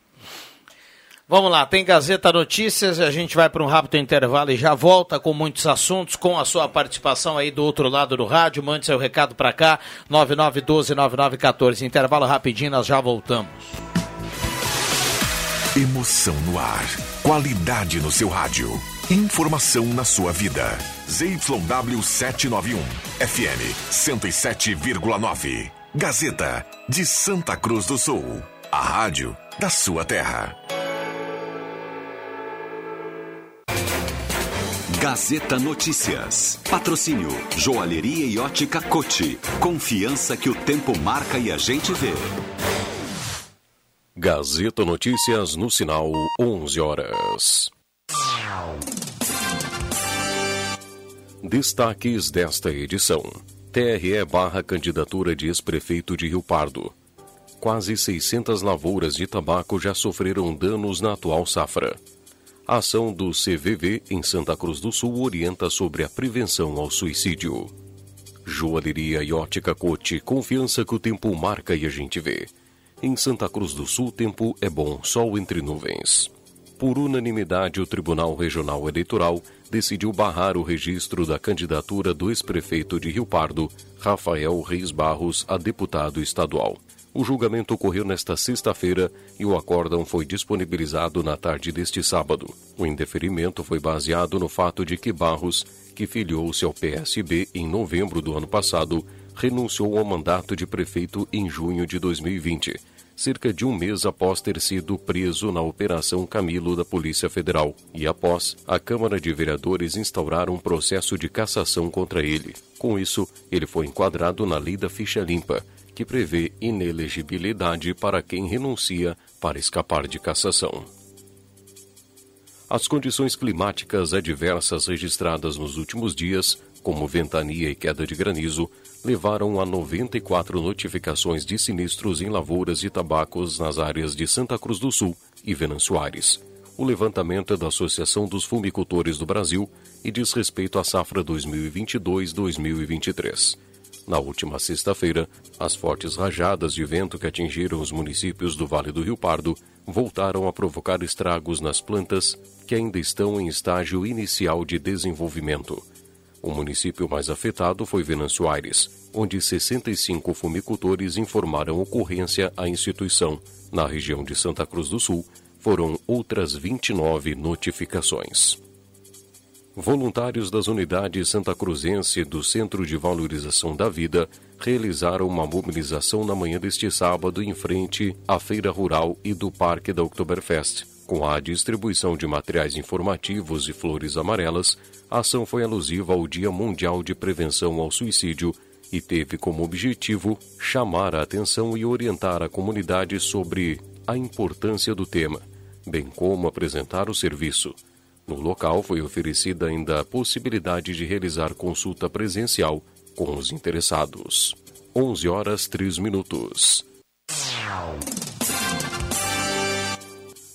Vamos lá, tem Gazeta Notícias, a gente vai para um rápido intervalo e já volta com muitos assuntos, com a sua participação aí do outro lado do rádio. Mande seu recado para cá, 9912-9914. Intervalo rapidinho, nós já voltamos. Emoção no ar, qualidade no seu rádio, informação na sua vida. ZYW 791, FM 107,9. Gazeta de Santa Cruz do Sul, a rádio da sua terra. Gazeta Notícias. Patrocínio Joalheria e Ótica Cote. Confiança que o tempo marca e a gente vê. Gazeta Notícias no sinal 11 horas. Destaques desta edição. TRE barra candidatura de ex-prefeito de Rio Pardo. Quase 600 lavouras de tabaco já sofreram danos na atual safra. A ação do CVV em Santa Cruz do Sul orienta sobre a prevenção ao suicídio. Joalheria e ótica Cote, confiança que o tempo marca e a gente vê. Em Santa Cruz do Sul, tempo é bom, sol entre nuvens. Por unanimidade, o Tribunal Regional Eleitoral decidiu barrar o registro da candidatura do ex-prefeito de Rio Pardo, Rafael Reis Barros, a deputado estadual. O julgamento ocorreu nesta sexta-feira e o acórdão foi disponibilizado na tarde deste sábado. O indeferimento foi baseado no fato de que Barros, que filiou-se ao PSB em novembro do ano passado, renunciou ao mandato de prefeito em junho de 2020, cerca de um mês após ter sido preso na Operação Camilo da Polícia Federal, e após a Câmara de Vereadores instaurar um processo de cassação contra ele. Com isso, ele foi enquadrado na Lei da Ficha Limpa, que prevê inelegibilidade para quem renuncia para escapar de cassação. As condições climáticas adversas registradas nos últimos dias, como ventania e queda de granizo, levaram a 94 notificações de sinistros em lavouras e tabacos nas áreas de Santa Cruz do Sul e Venâncio Aires. O levantamento é da Associação dos Fumicultores do Brasil e diz respeito à safra 2022-2023. Na última sexta-feira, as fortes rajadas de vento que atingiram os municípios do Vale do Rio Pardo voltaram a provocar estragos nas plantas que ainda estão em estágio inicial de desenvolvimento. O município mais afetado foi Venâncio Aires, onde 65 fumicultores informaram ocorrência à instituição. Na região de Santa Cruz do Sul, foram outras 29 notificações. Voluntários das unidades Santa Cruzense do Centro de Valorização da Vida realizaram uma mobilização na manhã deste sábado em frente à Feira Rural e do Parque da Oktoberfest. Com a distribuição de materiais informativos e flores amarelas, a ação foi alusiva ao Dia Mundial de Prevenção ao Suicídio e teve como objetivo chamar a atenção e orientar a comunidade sobre a importância do tema, bem como apresentar o serviço. No local foi oferecida ainda a possibilidade de realizar consulta presencial com os interessados. 11 horas 3 minutos.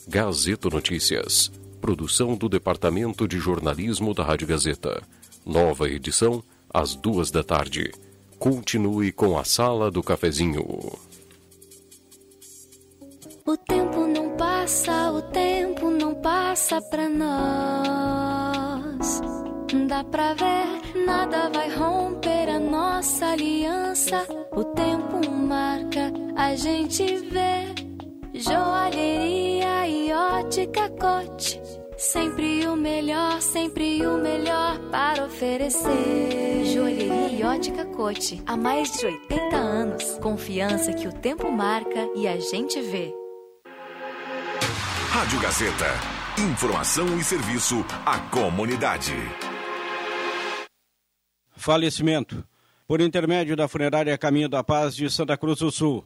Gazeta Notícias. Produção do Departamento de Jornalismo da Rádio Gazeta. Nova edição, às duas da tarde. Continue com a Sala do Cafezinho. O tempo não passa, o tempo passa pra nós. Dá pra ver, nada vai romper a nossa aliança. O tempo marca, a gente vê. Joalheria e ótica cote. Sempre o melhor, sempre o melhor para oferecer. Joalheria e ótica cote. Há mais de 80 anos. Confiança que o tempo marca e a gente vê. Rádio Gazeta. Informação e serviço à comunidade. Falecimento. Por intermédio da funerária Caminho da Paz de Santa Cruz do Sul.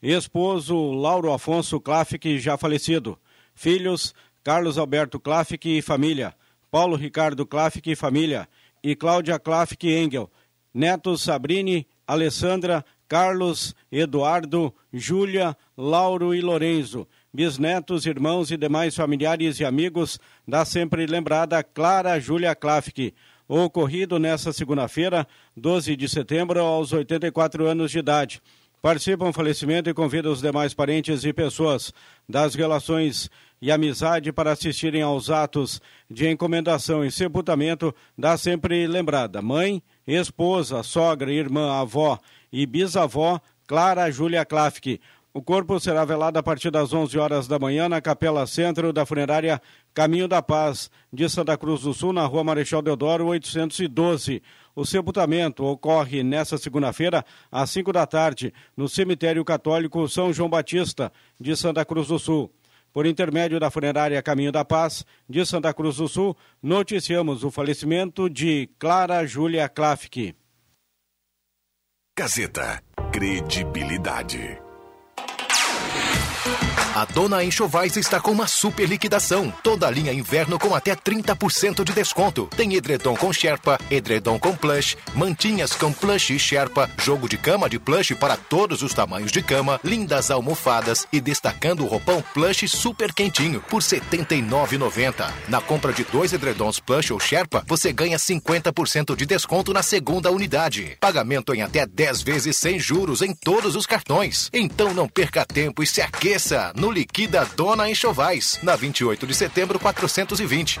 Esposo Lauro Afonso Klafik, já falecido. Filhos Carlos Alberto Klafik e família. Paulo Ricardo Klafik e família. E Cláudia Klafik Engel. Netos Sabrini, Alessandra, Carlos, Eduardo, Júlia, Lauro e Lorenzo. Bisnetos, irmãos e demais familiares e amigos da sempre lembrada Clara Júlia Klafik ocorrido nesta segunda-feira, 12 de setembro, aos 84 anos de idade. Participam falecimento e convida os demais parentes e pessoas das relações e amizade para assistirem aos atos de encomendação e sepultamento da sempre lembrada mãe, esposa, sogra, irmã, avó e bisavó Clara Júlia Klafke. O corpo será velado a partir das 11 horas da manhã na Capela Centro da Funerária Caminho da Paz, de Santa Cruz do Sul, na Rua Marechal Deodoro, 812. O sepultamento ocorre nesta segunda-feira, às 5 da tarde, no Cemitério Católico São João Batista, de Santa Cruz do Sul. Por intermédio da funerária Caminho da Paz de Santa Cruz do Sul, noticiamos o falecimento de Clara Júlia Klafke. Gazeta. Credibilidade. thank you A Dona Enxovais está com uma super liquidação. Toda linha inverno com até 30% de desconto. Tem edredom com Sherpa, edredom com plush, mantinhas com plush e Sherpa, jogo de cama de plush para todos os tamanhos de cama, lindas almofadas e destacando o roupão plush super quentinho por R$ 79,90. Na compra de dois edredons plush ou Sherpa, você ganha 50% de desconto na segunda unidade. Pagamento em até 10 vezes sem juros em todos os cartões. Então não perca tempo e se aqueça Liquida Dona Enxovais, na 28 de setembro 420.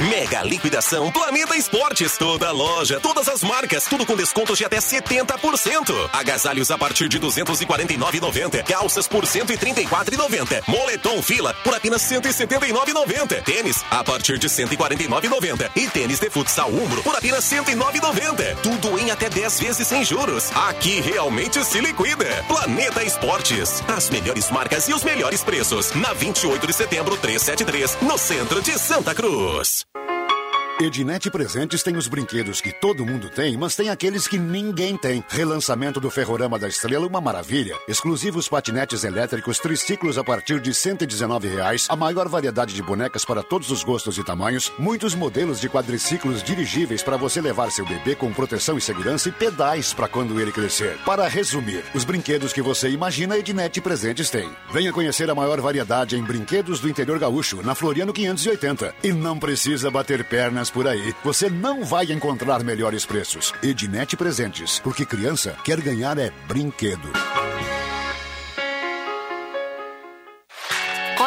Mega liquidação Planeta Esportes. Toda loja, todas as marcas, tudo com descontos de até 70%. Agasalhos a partir de 249,90. Calças por 134,90. Moletom fila por apenas 179,90. Tênis a partir de 149,90. E tênis de futsal Umbro por apenas 109,90. Tudo em até 10 vezes sem juros. Aqui realmente se liquida. Planeta Esportes. As melhores marcas e os melhores preços. Na 28 de setembro 373, no centro de Santa Cruz. Ednet Presentes tem os brinquedos que todo mundo tem, mas tem aqueles que ninguém tem. Relançamento do Ferrorama da Estrela, uma maravilha. Exclusivos patinetes elétricos, triciclos a partir de 119 reais, a maior variedade de bonecas para todos os gostos e tamanhos, muitos modelos de quadriciclos dirigíveis para você levar seu bebê com proteção e segurança e pedais para quando ele crescer. Para resumir, os brinquedos que você imagina, Ednet Presentes tem. Venha conhecer a maior variedade em brinquedos do interior gaúcho, na Floriano 580. E não precisa bater pernas por aí. Você não vai encontrar melhores preços. Ednet Presentes, porque criança quer ganhar é brinquedo.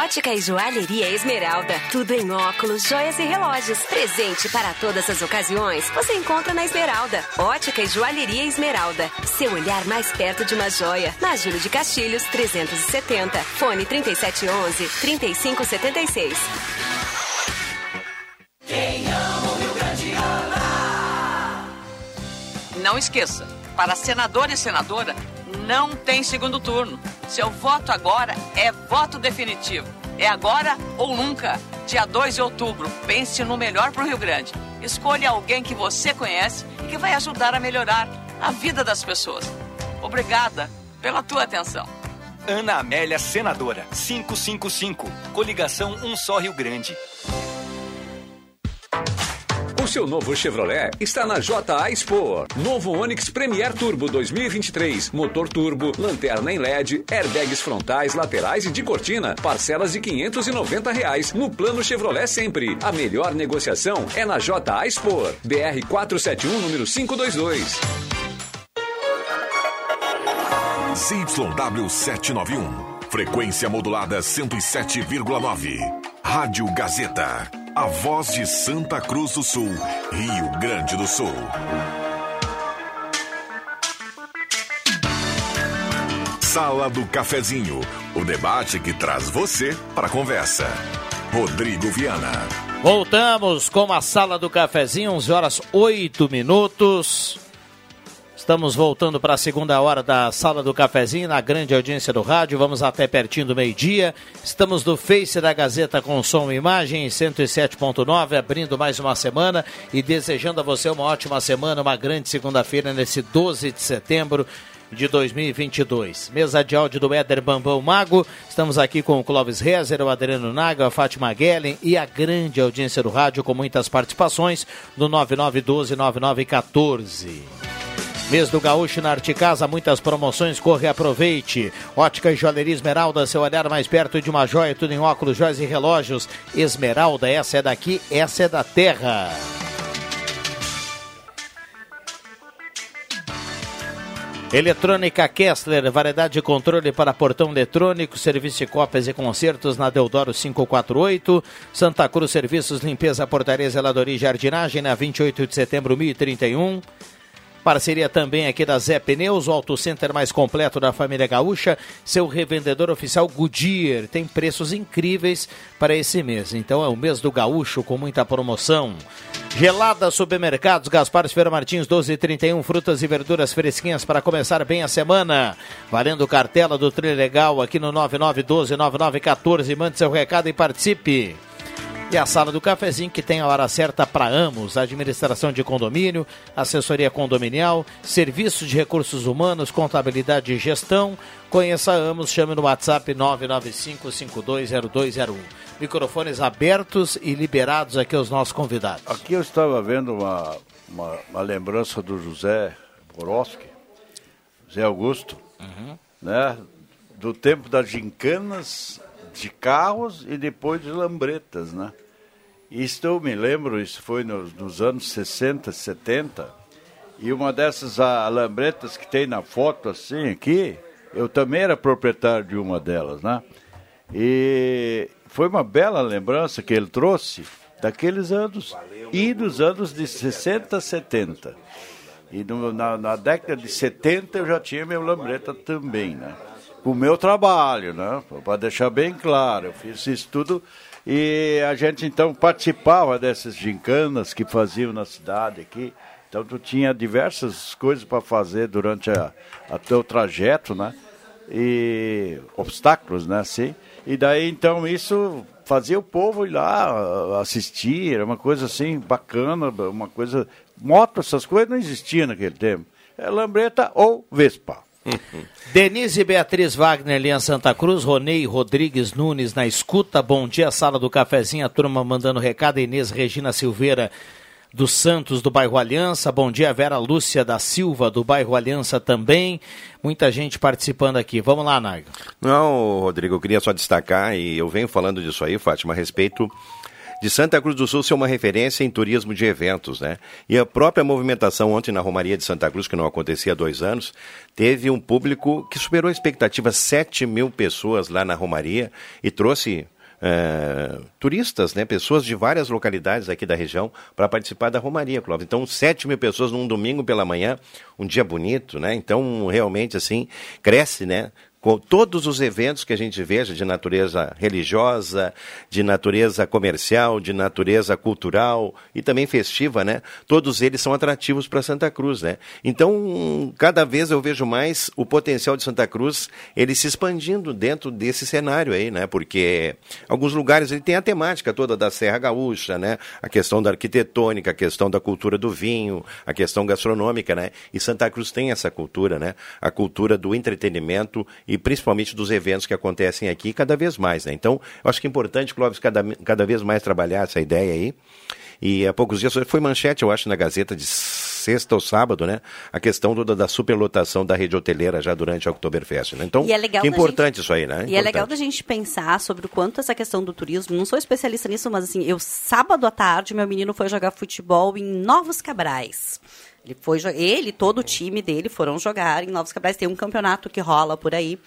Ótica e Joalheria Esmeralda. Tudo em óculos, joias e relógios. Presente para todas as ocasiões. Você encontra na Esmeralda. Ótica e Joalheria Esmeralda. Seu olhar mais perto de uma joia. Na Júlio de Castilhos, 370. Fone 3711 3576. Quem ama o Rio Grande ama. Não esqueça, para senador e senadora, não tem segundo turno. Seu voto agora é voto definitivo. É agora ou nunca. Dia 2 de outubro, pense no melhor para o Rio Grande. Escolha alguém que você conhece e que vai ajudar a melhorar a vida das pessoas. Obrigada pela tua atenção. Ana Amélia Senadora, 555. Coligação Um Só Rio Grande. Seu novo Chevrolet está na JA Expo. Novo Onix Premier Turbo 2023. Motor turbo, lanterna em LED, airbags frontais, laterais e de cortina. Parcelas de 590 reais no plano Chevrolet sempre. A melhor negociação é na JA Expo. BR 471, número 522. ZYW 791. Frequência modulada 107,9. Rádio Gazeta. A voz de Santa Cruz do Sul, Rio Grande do Sul. Sala do Cafezinho. O debate que traz você para a conversa. Rodrigo Viana. Voltamos com a Sala do Cafezinho, 11 horas 8 minutos. Estamos voltando para a segunda hora da Sala do Cafezinho, na grande audiência do rádio. Vamos até pertinho do meio-dia. Estamos no Face da Gazeta com som e imagem, 107.9, abrindo mais uma semana e desejando a você uma ótima semana, uma grande segunda-feira nesse 12 de setembro de 2022. Mesa de áudio do Éder Bambão Mago. Estamos aqui com o Clóvis Rezer, o Adriano Naga, a Fátima Guellen e a grande audiência do rádio com muitas participações no 99129914. Mês do Gaúcho na Arte Casa, muitas promoções, corre e aproveite. Ótica e Joalheria Esmeralda, seu olhar mais perto de uma joia, tudo em óculos, joias e relógios. Esmeralda, essa é daqui, essa é da terra. Eletrônica Kessler, variedade de controle para portão eletrônico, serviço de cópias e concertos na Deodoro 548. Santa Cruz Serviços, Limpeza, Portaria, Zeladoria e Jardinagem na 28 de setembro 1031. Parceria também aqui da Zé Pneus, o auto center mais completo da família gaúcha, seu revendedor oficial Goodyear. Tem preços incríveis para esse mês. Então é o mês do gaúcho com muita promoção. Gelada Supermercados, Gaspar Ferreira Martins 1231, frutas e verduras fresquinhas para começar bem a semana. Valendo cartela do Trilegal aqui no 99129914. Mande seu recado e participe. E a sala do cafezinho que tem a hora certa para Amos, administração de condomínio, assessoria condominial, serviços de recursos humanos, contabilidade e gestão. Conheça Amos, chame no WhatsApp 995520201. Microfones abertos e liberados aqui aos nossos convidados. Aqui eu estava vendo uma, uma, uma lembrança do José Boroski, José Augusto, Uhum. né? Do tempo das gincanas de carros e depois de lambretas, né? Isso eu me lembro, isso foi nos, nos anos 60, 70, e uma dessas ah, lambretas que tem na foto assim aqui, eu também era proprietário de uma delas, né? E foi uma bela lembrança que ele trouxe daqueles anos e dos anos de 60, 70. E no- na, na década de 70 eu já tinha meu lambreta também, né? Com o meu trabalho, né? Para deixar bem claro, eu fiz isso tudo e a gente então participava dessas gincanas que faziam na cidade aqui. Então tu tinha diversas coisas para fazer durante a, a teu trajeto, né? E obstáculos, né? Assim. E daí então isso fazia o povo ir lá assistir, era uma coisa assim bacana, uma coisa. Moto, essas coisas não existiam naquele tempo. É lambreta ou Vespa. [LAUGHS] Denise Beatriz Wagner, em Santa Cruz, Ronei Rodrigues Nunes na escuta. Bom dia, sala do cafezinho, a turma mandando recado. Inês Regina Silveira dos Santos, do bairro Aliança. Bom dia, Vera Lúcia da Silva, do bairro Aliança também. Muita gente participando aqui. Vamos lá, Naigo. Não, Rodrigo, eu queria só destacar, e eu venho falando disso aí, Fátima, a respeito de Santa Cruz do Sul ser uma referência em turismo de eventos, né? E a própria movimentação ontem na Romaria de Santa Cruz, que não acontecia há dois anos, teve um público que superou a expectativa, 7 mil pessoas lá na Romaria e trouxe eh, turistas, né, pessoas de várias localidades aqui da região para participar da Romaria, Clóvis. Então, 7 mil pessoas num domingo pela manhã, um dia bonito, né? Então, realmente, assim, cresce, né? Com todos os eventos que a gente veja de natureza religiosa, de natureza comercial, de natureza cultural e também festiva, né? Todos eles são atrativos para Santa Cruz, né? Então, cada vez eu vejo mais o potencial de Santa Cruz ele se expandindo dentro desse cenário aí, né? Porque alguns lugares ele tem a temática toda da Serra Gaúcha, né? A questão da arquitetônica, a questão da cultura do vinho, a questão gastronômica, né? E Santa Cruz tem essa cultura, né? A cultura do entretenimento e principalmente dos eventos que acontecem aqui cada vez mais, né? Então, eu acho que é importante, Clóvis, cada, cada vez mais trabalhar essa ideia aí. E há poucos dias foi manchete, eu acho, na Gazeta de sexta ou sábado, né? A questão toda da superlotação da rede hoteleira já durante a Oktoberfest, né? Então, E é importante isso aí, né? E é legal da gente pensar sobre o quanto essa questão do turismo, não sou especialista nisso, mas assim, eu sábado à tarde, meu menino foi jogar futebol em Novos Cabrais. Ele foi, ele, todo o time dele foram jogar em Novos Cabrais, tem um campeonato que rola por aí.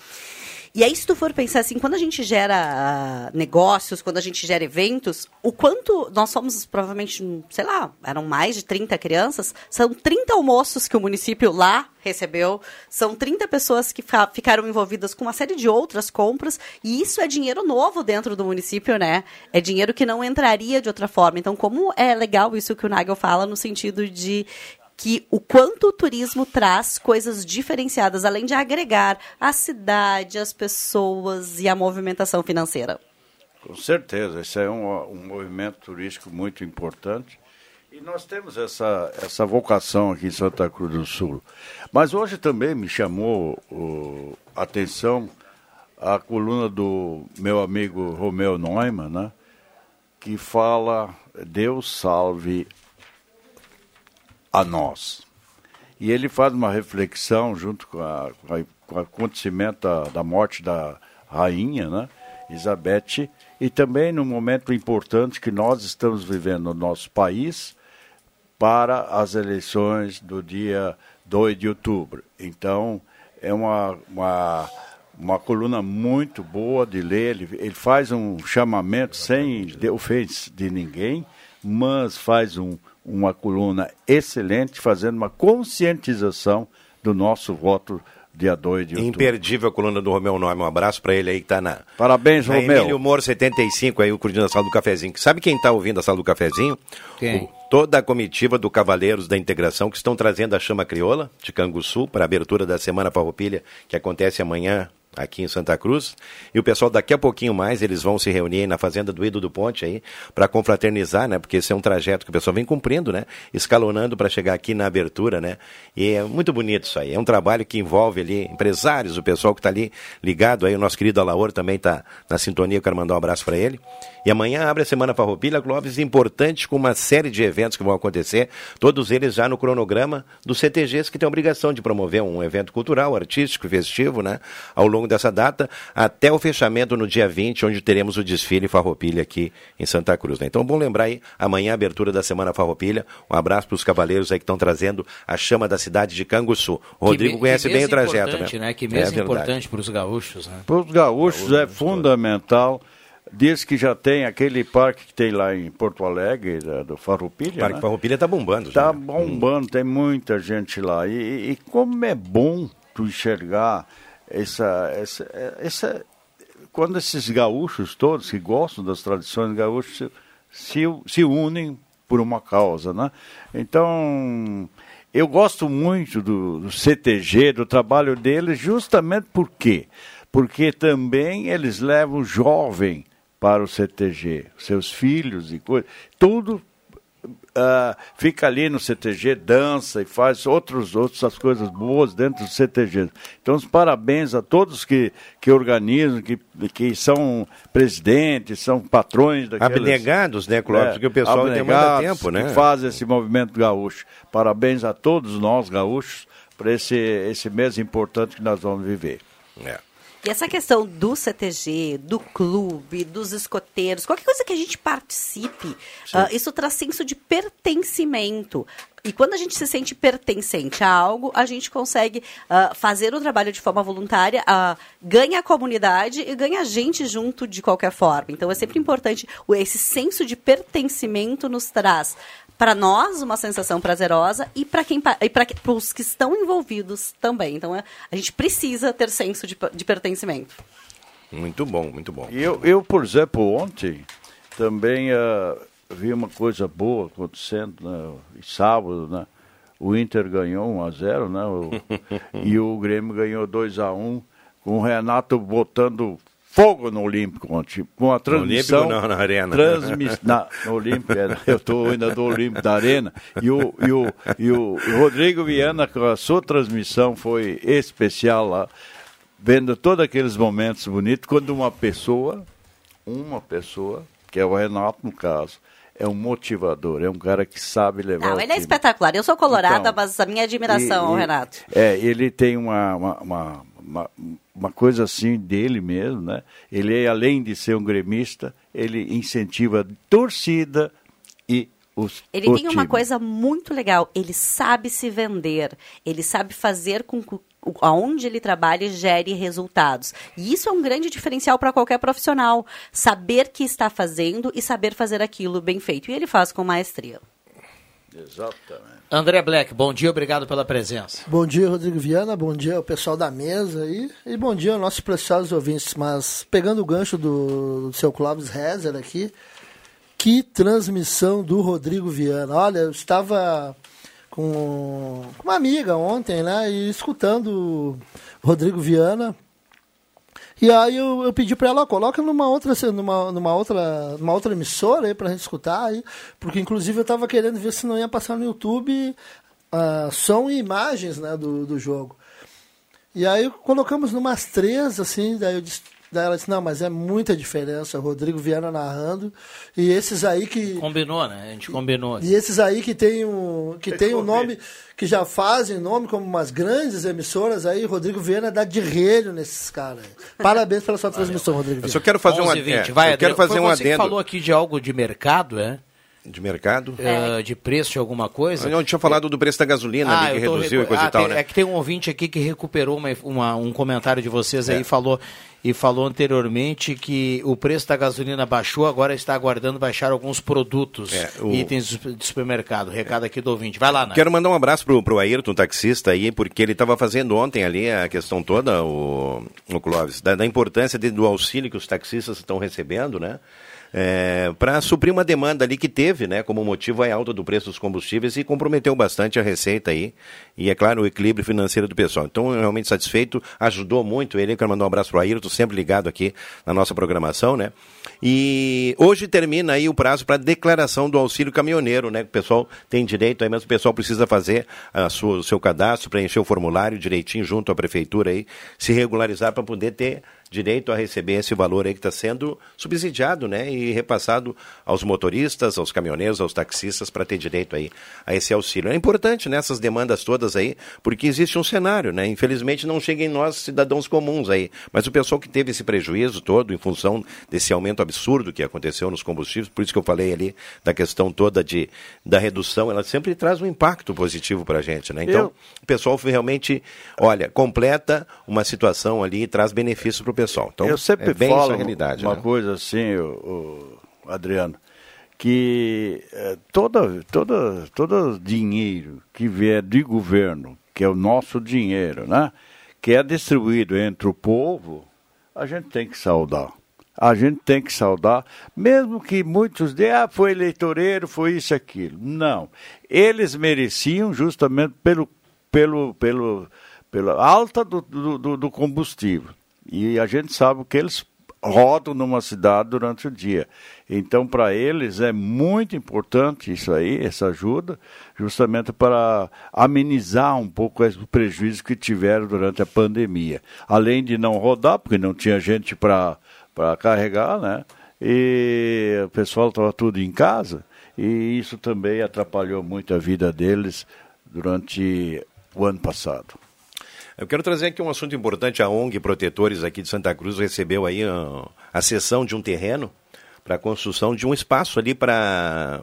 E aí, se tu for pensar assim, quando a gente gera ah, negócios, quando a gente gera eventos, o quanto nós somos provavelmente, hum, sei lá, eram mais de 30 crianças, são 30 almoços que o município lá recebeu, são 30 pessoas que ficaram envolvidas com uma série de outras compras, e isso é dinheiro novo dentro do município, né? É dinheiro que não entraria de outra forma. Então, como é legal isso que o Nagel fala no sentido de que o quanto o turismo traz coisas diferenciadas, além de agregar a cidade, as pessoas e a movimentação financeira. Com certeza, esse é um, um movimento turístico muito importante. E nós temos essa, essa vocação aqui em Santa Cruz do Sul. Mas hoje também me chamou a atenção a coluna do meu amigo Romeu Neumann, né, que fala Deus salve a nós. E ele faz uma reflexão junto com, a, com, a, com o acontecimento da, da morte da rainha, né, Elizabeth, e também no momento importante que nós estamos vivendo no nosso país para as eleições do dia 2 de outubro. Então, é uma, uma, uma coluna muito boa de ler. Ele, ele faz um chamamento sem ofensa de ninguém, mas faz um, uma coluna excelente, fazendo uma conscientização do nosso voto dia 2 de outubro. Imperdível a coluna do Romeu Nome. Um abraço para ele aí que tá na. Parabéns, na Romeu. Emílio Moro 75, aí o curtindo a sala do cafezinho. Sabe quem tá ouvindo a sala do cafezinho? Quem? O- toda a comitiva do Cavaleiros da Integração que estão trazendo a chama crioula de Canguçu para a abertura da Semana Farroupilha, que acontece amanhã aqui em Santa Cruz. E o pessoal daqui a pouquinho mais, eles vão se reunir na fazenda do Ido do Ponte aí para confraternizar, né? Porque esse é um trajeto que o pessoal vem cumprindo, né? Escalonando para chegar aqui na abertura, né? E é muito bonito isso aí. É um trabalho que envolve ali empresários, o pessoal que está ali ligado aí, o nosso querido Alaor também está na sintonia, eu quero mandar um abraço para ele. E amanhã abre a Semana Farroupilha, Clóvis, importante com uma série de eventos que vão acontecer, todos eles já no cronograma dos CTGs que tem a obrigação de promover um evento cultural, artístico, festivo, né? Ao longo dessa data, até o fechamento no dia 20, onde teremos o desfile Farroupilha aqui em Santa Cruz. Né? Então, bom lembrar aí, amanhã a abertura da Semana Farroupilha. Um abraço para os cavaleiros aí que estão trazendo a chama da cidade de Canguçu. O Rodrigo me- conhece que bem o trajeto, importante, né? Que É mês verdade. importante para os gaúchos, né? Para os gaúchos é fundamental. Diz que já tem aquele parque que tem lá em Porto Alegre, da- do Farroupilha. Parque né? Farroupilha tá bombando. Tá bombando, tem muita gente lá. E, e- como é bom tu enxergar essa, essa, essa. Quando esses gaúchos todos que gostam das tradições gaúchas se, se unem por uma causa, né? Então, eu gosto muito do, do CTG, do trabalho deles, justamente por quê? Porque também eles levam jovem para o CTG, seus filhos e coisas. Tudo ah, fica ali no CTG, dança e faz outros, outras coisas boas dentro do CTG. Então, os parabéns a todos que, que organizam, que, que são presidentes, são patrões daqueles... Abnegados, né, Clóvis? Porque o pessoal demanda abnegados tempo, né? Que faz esse movimento gaúcho. Parabéns a todos nós, gaúchos, por esse, esse mês importante que nós vamos viver. É. E essa questão do CTG, do clube, dos escoteiros, qualquer coisa que a gente participe, ah, isso traz senso de pertencimento. E quando a gente se sente pertencente a algo, a gente consegue ah, fazer o trabalho de forma voluntária, ah, ganha a comunidade e ganha a gente junto de qualquer forma. Então é sempre importante, esse senso de pertencimento nos traz para nós uma sensação prazerosa e para quem pa- e para os que estão envolvidos também. Então é- a gente precisa ter senso de, de pertencimento. Muito bom, muito bom. E eu, eu, por exemplo, ontem também ah, vi uma coisa boa acontecendo, né? Sábado, né? O Inter ganhou 1 a 0 né? O- [LAUGHS] e o Grêmio ganhou 2 a 1 com o Renato botando fogo no Olímpico ontem, com a transmissão... Olímpico não, na Arena. transmi- na, no Olímpico, é, eu estou ainda do Olímpico da Arena, e o, e, o, e o Rodrigo Viana, com a sua transmissão foi especial lá, vendo todos aqueles momentos bonitos, quando uma pessoa, uma pessoa, que é o Renato no caso, é um motivador, é um cara que sabe levar Não, o ele é time. espetacular. Eu sou colorada, Então, mas a minha admiração E- ao e- Renato. É, ele tem uma, uma, uma, uma, uma coisa assim dele mesmo, né? Ele, além de ser um gremista, ele incentiva a torcida e os Ele tem uma time. coisa muito legal. Ele sabe se vender. Ele sabe fazer com que o- aonde ele trabalha gere resultados. E isso é um grande diferencial para qualquer profissional. Saber que está fazendo e saber fazer aquilo bem feito. E ele faz com maestria. Exatamente. André Black, bom dia, obrigado pela presença. Bom dia, Rodrigo Viana. Bom dia ao pessoal da mesa aí. E bom dia aos nossos preciosos ouvintes. Mas pegando o gancho do, do seu Clóvis Rezer aqui, que transmissão do Rodrigo Viana. Olha, eu estava com com uma amiga ontem, né? E escutando o Rodrigo Viana. E aí eu, eu pedi para ela, coloca numa outra, numa, numa outra, numa outra emissora aí pra gente escutar aí, porque inclusive eu tava querendo ver se não ia passar no YouTube ah, som e imagens, né, do, do jogo. E aí colocamos numas três, assim, daí, eu disse, daí ela disse, não, mas é muita diferença, Rodrigo Viana narrando, e esses aí que... Combinou, né? A gente combinou. E esses aí que tem um, que tem um nome, que já fazem nome como umas grandes emissoras aí, Rodrigo Viana dá de relho nesses caras. aí. [LAUGHS] Parabéns pela sua transmissão, Rodrigo Viana. Eu só quero fazer um 11 ad- 20, é, vai, eu quero fazer Foi um você que adendo. falou aqui de algo de mercado, é? De mercado? eh, de preço de alguma coisa. Eu tinha falado do preço da gasolina ali, que eu tô reduziu e recu- coisa ah, e tal, tem- né? É que tem um ouvinte aqui que recuperou uma- uma- um comentário de vocês aí É. e falou e falou anteriormente que o preço da gasolina baixou, agora está aguardando baixar alguns produtos, É, o- itens de supermercado. Recado aqui do ouvinte. Vai lá, Nath. Quero mandar um abraço pro, pro Ayrton, taxista aí, porque ele estava fazendo ontem ali a questão toda, o, o Clóvis, da, da importância de- do auxílio que os taxistas estão recebendo, né? para suprir uma demanda ali que teve, né? Como motivo a alta do preço dos combustíveis e comprometeu bastante a receita aí. E, é claro, o equilíbrio financeiro do pessoal. Então, realmente satisfeito, ajudou muito ele. Quero mandar um abraço pro Ayrton, sempre ligado aqui na nossa programação, né? E hoje termina aí o prazo para declaração do auxílio caminhoneiro, né? O pessoal tem direito aí, mas o pessoal precisa fazer sua, o seu cadastro, preencher o formulário direitinho junto à prefeitura aí, se regularizar para poder ter direito a receber esse valor aí que está sendo subsidiado, né? E repassado aos motoristas, aos caminhoneiros, aos taxistas para ter direito aí a esse auxílio. É importante nessas demandas todas aí, porque existe um cenário, né? Infelizmente não chega em nós cidadãos comuns aí, mas o pessoal que teve esse prejuízo todo em função desse aumento absurdo que aconteceu nos combustíveis, por isso que eu falei ali da questão toda de da redução, ela sempre traz um impacto positivo para a gente, né? Então, Eu- o pessoal realmente, olha, completa uma situação ali e traz benefício para o pessoal. Então, eu sempre é bem falo realidade, uma né? coisa assim, o, Adriano, que toda, toda, todo dinheiro que vier de governo, que é o nosso dinheiro, né, que é distribuído entre o povo, a gente tem que saudar. A gente tem que saudar, mesmo que muitos digam, ah, foi eleitoreiro, foi isso e aquilo. Não. Eles mereciam justamente pelo, pelo, pelo, pela alta do, do- do combustível. E a gente sabe que eles rodam numa cidade durante o dia. Então, para eles é muito importante isso aí, essa ajuda, justamente para amenizar um pouco o prejuízo que tiveram durante a pandemia. Além de não rodar, porque não tinha gente para carregar, né? E o pessoal estava tudo em casa, e isso também atrapalhou muito a vida deles durante o ano passado. Eu quero trazer aqui um assunto importante. A ONG Protetores aqui de Santa Cruz recebeu aí a, a cessão de um terreno para a construção de um espaço ali para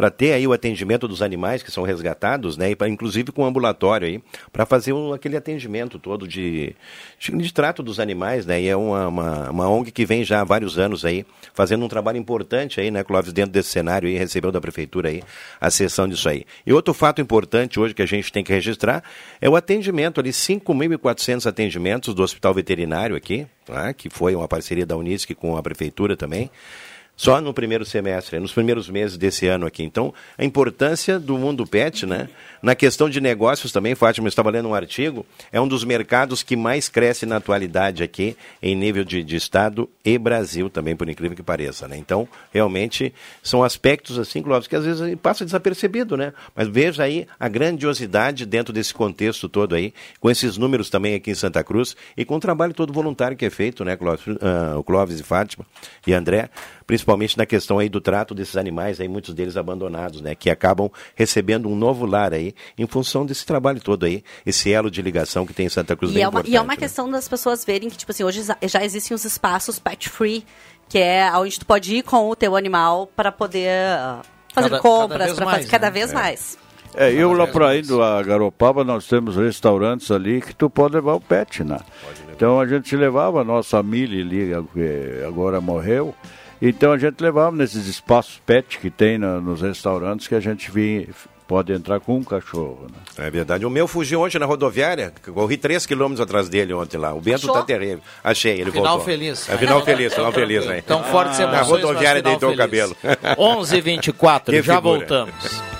para ter aí o atendimento dos animais que são resgatados, né, e pra, inclusive com um ambulatório aí, para fazer um, aquele atendimento todo de, de, de trato dos animais, né, e é uma, uma, uma ONG que vem já há vários anos aí, fazendo um trabalho importante aí, né, Clóvis, dentro desse cenário aí, recebeu da prefeitura aí a cessão disso aí. E outro fato importante hoje que a gente tem que registrar é o atendimento ali, 5.400 atendimentos do Hospital Veterinário aqui, tá, que foi uma parceria da Unisc com a prefeitura também, só no primeiro semestre, nos primeiros meses desse ano aqui. Então, a importância do mundo pet, né? Na questão de negócios também, Fátima, eu estava lendo um artigo, é um dos mercados que mais cresce na atualidade aqui, em nível de, de Estado e Brasil também, por incrível que pareça, né? Então, realmente, são aspectos assim, Clóvis, que às vezes passa desapercebido, né? Mas veja aí a grandiosidade dentro desse contexto todo aí, com esses números também aqui em Santa Cruz, e com o trabalho todo voluntário que é feito, né, Clóvis, o Clóvis e Fátima e André, principalmente na questão aí do trato desses animais, aí muitos deles abandonados, né, que acabam recebendo um novo lar aí, em função desse trabalho todo aí, esse elo de ligação que tem em Santa Cruz E bem é, uma, e é uma né? questão das pessoas verem que, tipo assim, hoje já- existem os espaços pet free, que é onde tu pode ir com o teu animal para poder ah, fazer Cada- cada compras, para fazer cada né? vez É. mais. É, eu lá para indo a Garopaba, nós temos restaurantes ali que tu pode levar o pet, né? Então a gente levava a nossa Mili ali, que agora morreu. Então a gente levava nesses espaços pet que tem na- nos restaurantes que a gente vinha, pode entrar com um cachorro. Né? É verdade. O meu fugiu ontem na rodoviária, corri 3 quilômetros atrás dele ontem lá. O Bento Achou? tá terrível. Achei, ele Final voltou. feliz. É final feliz, final feliz, né? Então, fortes Na emoções, rodoviária deitou o cabelo. feliz. [LAUGHS] 11h24, Que já figura. voltamos.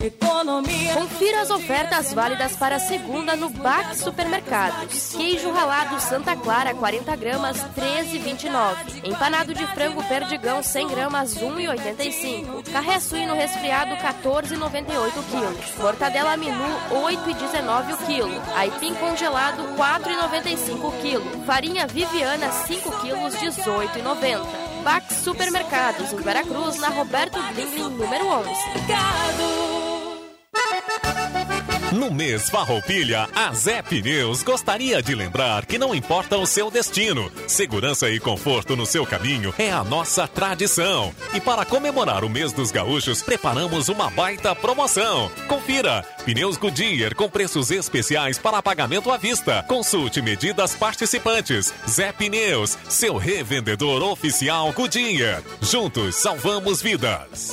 Economia. Confira as ofertas válidas para segunda no Bax Supermercados. Queijo ralado Santa Clara 40 gramas 13,29. Empanado de frango perdigão 100 gramas 1,85. Carré suíno resfriado 14,98 quilos. Mortadela minu 8,19 o quilo. Aipim congelado 4,95 quilo. Farinha Viviana 5 quilos 18,90. Bax Supermercados, em Veracruz, na Roberto Blinglin, número 11. No mês Farroupilha, a Zé Pneus gostaria de lembrar que não importa o seu destino, segurança e conforto no seu caminho é a nossa tradição. E para comemorar o mês dos gaúchos, preparamos uma baita promoção. Confira! Pneus Goodyear com preços especiais para pagamento à vista. Consulte medidas participantes. Zé Pneus, seu revendedor oficial Goodyear. Juntos salvamos vidas.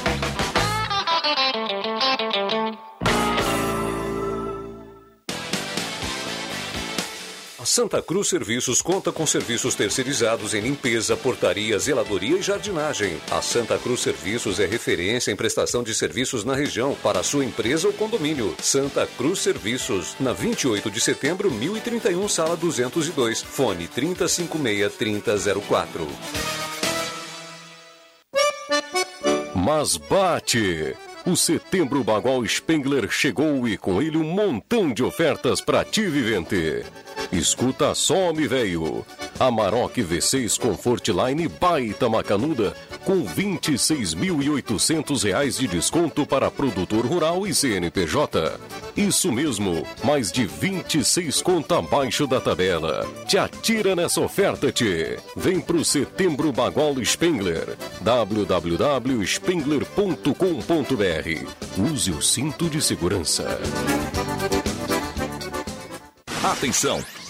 Santa Cruz Serviços conta com serviços terceirizados em limpeza, portaria, zeladoria e jardinagem. A Santa Cruz Serviços é referência em prestação de serviços na região para sua empresa ou condomínio. Santa Cruz Serviços, na 28 de setembro, 1031, sala 202. Fone 3056-3004. Mas bate! O Setembro Bagual Spengler chegou e com ele um montão de ofertas para ti, vivente. Escuta só, me veio. Amarok V6 Comfort Line baita macanuda com 26.800 reais de desconto para produtor rural e CNPJ. Isso mesmo, mais de 26 conto abaixo da tabela. Te atira nessa oferta, te. Vem pro Setembro Bagual Spengler. www.spengler.com.br Use o cinto de segurança. Atenção!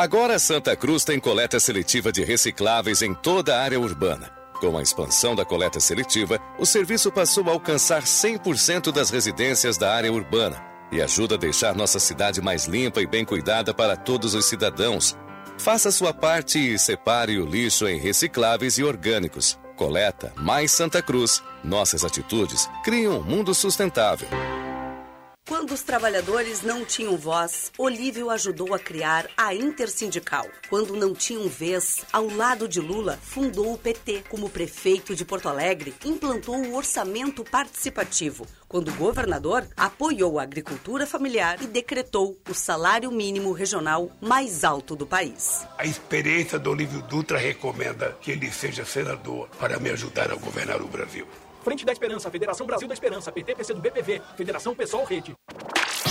Agora Santa Cruz tem coleta seletiva de recicláveis em toda a área urbana. Com a expansão da coleta seletiva, o serviço passou a alcançar 100% das residências da área urbana e ajuda a deixar nossa cidade mais limpa e bem cuidada para todos os cidadãos. Faça sua parte e separe o lixo em recicláveis e orgânicos. Coleta mais Santa Cruz. Nossas atitudes criam um mundo sustentável. Quando os trabalhadores não tinham voz, Olívio ajudou a criar a Intersindical. Quando não tinham vez, ao lado de Lula, fundou o PT. Como prefeito de Porto Alegre, implantou o orçamento participativo. Quando governador, apoiou a agricultura familiar e decretou o salário mínimo regional mais alto do país. A experiência do Olívio Dutra recomenda que ele seja senador para me ajudar a governar o Brasil. Frente da Esperança, Federação Brasil da Esperança, PT, PC do BPV, Federação Pessoal Rede.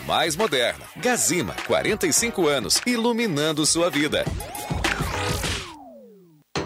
mais moderna. Gazima, 45 anos, iluminando sua vida.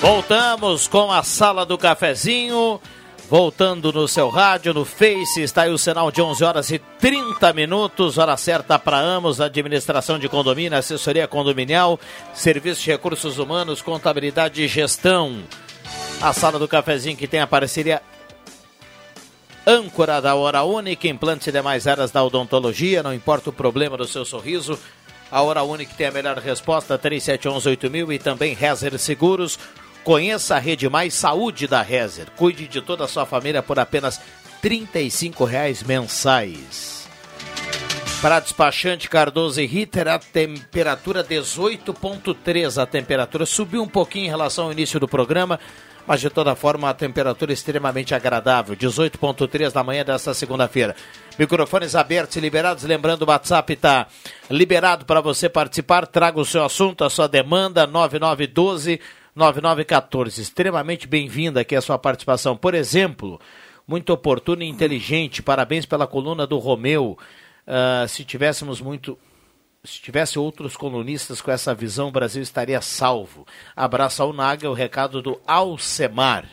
Voltamos com a sala do cafezinho. Voltando no seu rádio, no Face, está aí o sinal de 11 horas e 30 minutos, hora certa para Amos, administração de condomínio, assessoria condominial, serviço de recursos humanos, contabilidade e gestão. A sala do cafezinho que tem a parceria âncora da Hora Única, implantes e demais áreas da odontologia, não importa o problema do seu sorriso, a Hora Única tem a melhor resposta, 3711-8000 e também Rezer Seguros. Conheça a Rede Mais Saúde da Rezer. Cuide de toda a sua família por apenas R$ 35,00 mensais. Para despachante Cardoso e Ritter, a temperatura 18,3. A temperatura subiu um pouquinho em relação ao início do programa, mas de toda forma a temperatura é extremamente agradável. 18,3 da manhã desta segunda-feira. Microfones abertos e liberados. Lembrando, o WhatsApp está liberado para você participar. Traga o seu assunto, a sua demanda, 9912 9914. Extremamente bem-vinda aqui a sua participação. Por exemplo, muito oportuna e inteligente. Parabéns pela coluna do Romeu. Uh, se tivéssemos muito. Se tivesse outros colunistas com essa visão, o Brasil estaria salvo. Abraço ao Naga, o recado do Alcemar.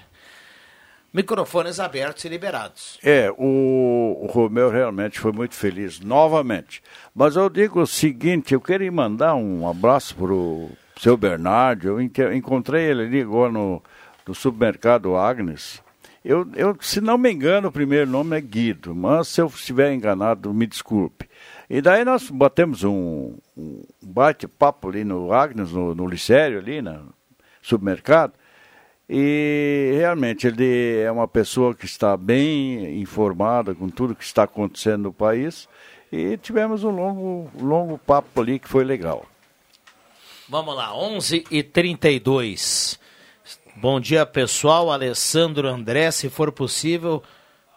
Microfones abertos e liberados. É, o, o Romeu realmente foi muito feliz, novamente. Mas eu digo o seguinte, eu queria mandar um abraço para o seu Bernardo, eu encontrei ele ali agora no, no supermercado Agnes. Eu, eu, se não me engano, o primeiro nome é Guido, mas se eu estiver enganado, me desculpe. E daí nós batemos um, um bate-papo ali no Agnes, no, no Licério, ali no supermercado. E realmente ele é uma pessoa que está bem informada com tudo que está acontecendo no país. E tivemos um longo, longo papo ali que foi legal. Vamos lá, 11 e 32 Bom dia, pessoal. Alessandro André, se for possível,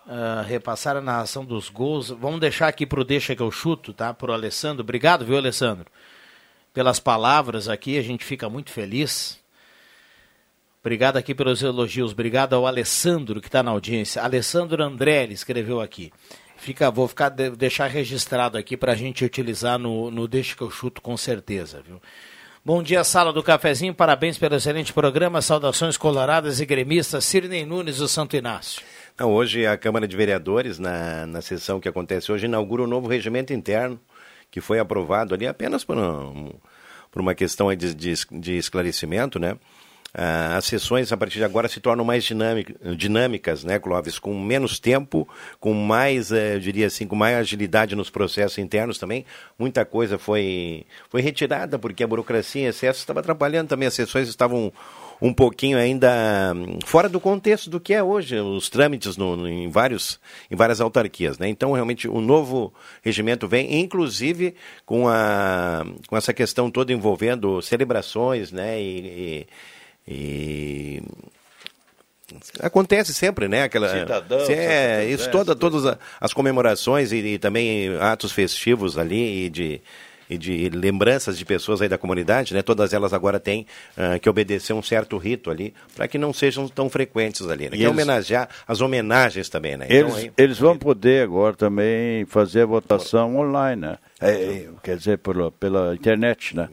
uh, repassar a narração dos gols. Vamos deixar aqui para o Deixa que eu chuto, tá? Para o Alessandro. Obrigado, viu, Alessandro? Pelas palavras aqui, a gente fica muito feliz. Obrigado aqui pelos elogios. Obrigado ao Alessandro que está na audiência. Alessandro André, ele escreveu aqui. Fica, vou ficar, deixar registrado aqui para a gente utilizar no, no Deixa que eu chuto com certeza, viu? Bom dia, sala do cafezinho. Parabéns pelo excelente programa. Saudações coloradas e gremistas. Cirnei Nunes do Santo Inácio. Não, hoje a Câmara de Vereadores, na, na sessão que acontece hoje, inaugura um novo regimento interno que foi aprovado ali apenas por, um, por uma questão de, de, de esclarecimento, né? Ah, as sessões a partir de agora se tornam mais dinâmicas, né, Clóvis? Com menos tempo, com mais, eh, eu diria assim, com mais agilidade nos processos internos também. Muita coisa foi, foi retirada porque a burocracia em excesso estava atrapalhando também. As sessões estavam um pouquinho ainda hum, fora do contexto do que é hoje os trâmites no, no, em, vários, em várias autarquias. Né? Então, realmente, o novo regimento vem, inclusive com, a, com essa questão toda envolvendo celebrações né? e, e e acontece sempre, né? Aquela Cidadão, é, isso toda, todas as comemorações e, e, também atos festivos ali e de e de lembranças de pessoas aí da comunidade, né? Todas elas agora têm uh, que obedecer um certo rito ali, para que não sejam tão frequentes ali, né? Que é eles, homenagear as homenagens também, né? Eles, então, aí, eles vão poder agora também fazer a votação online, né? É, quer dizer, pela, pela internet, né?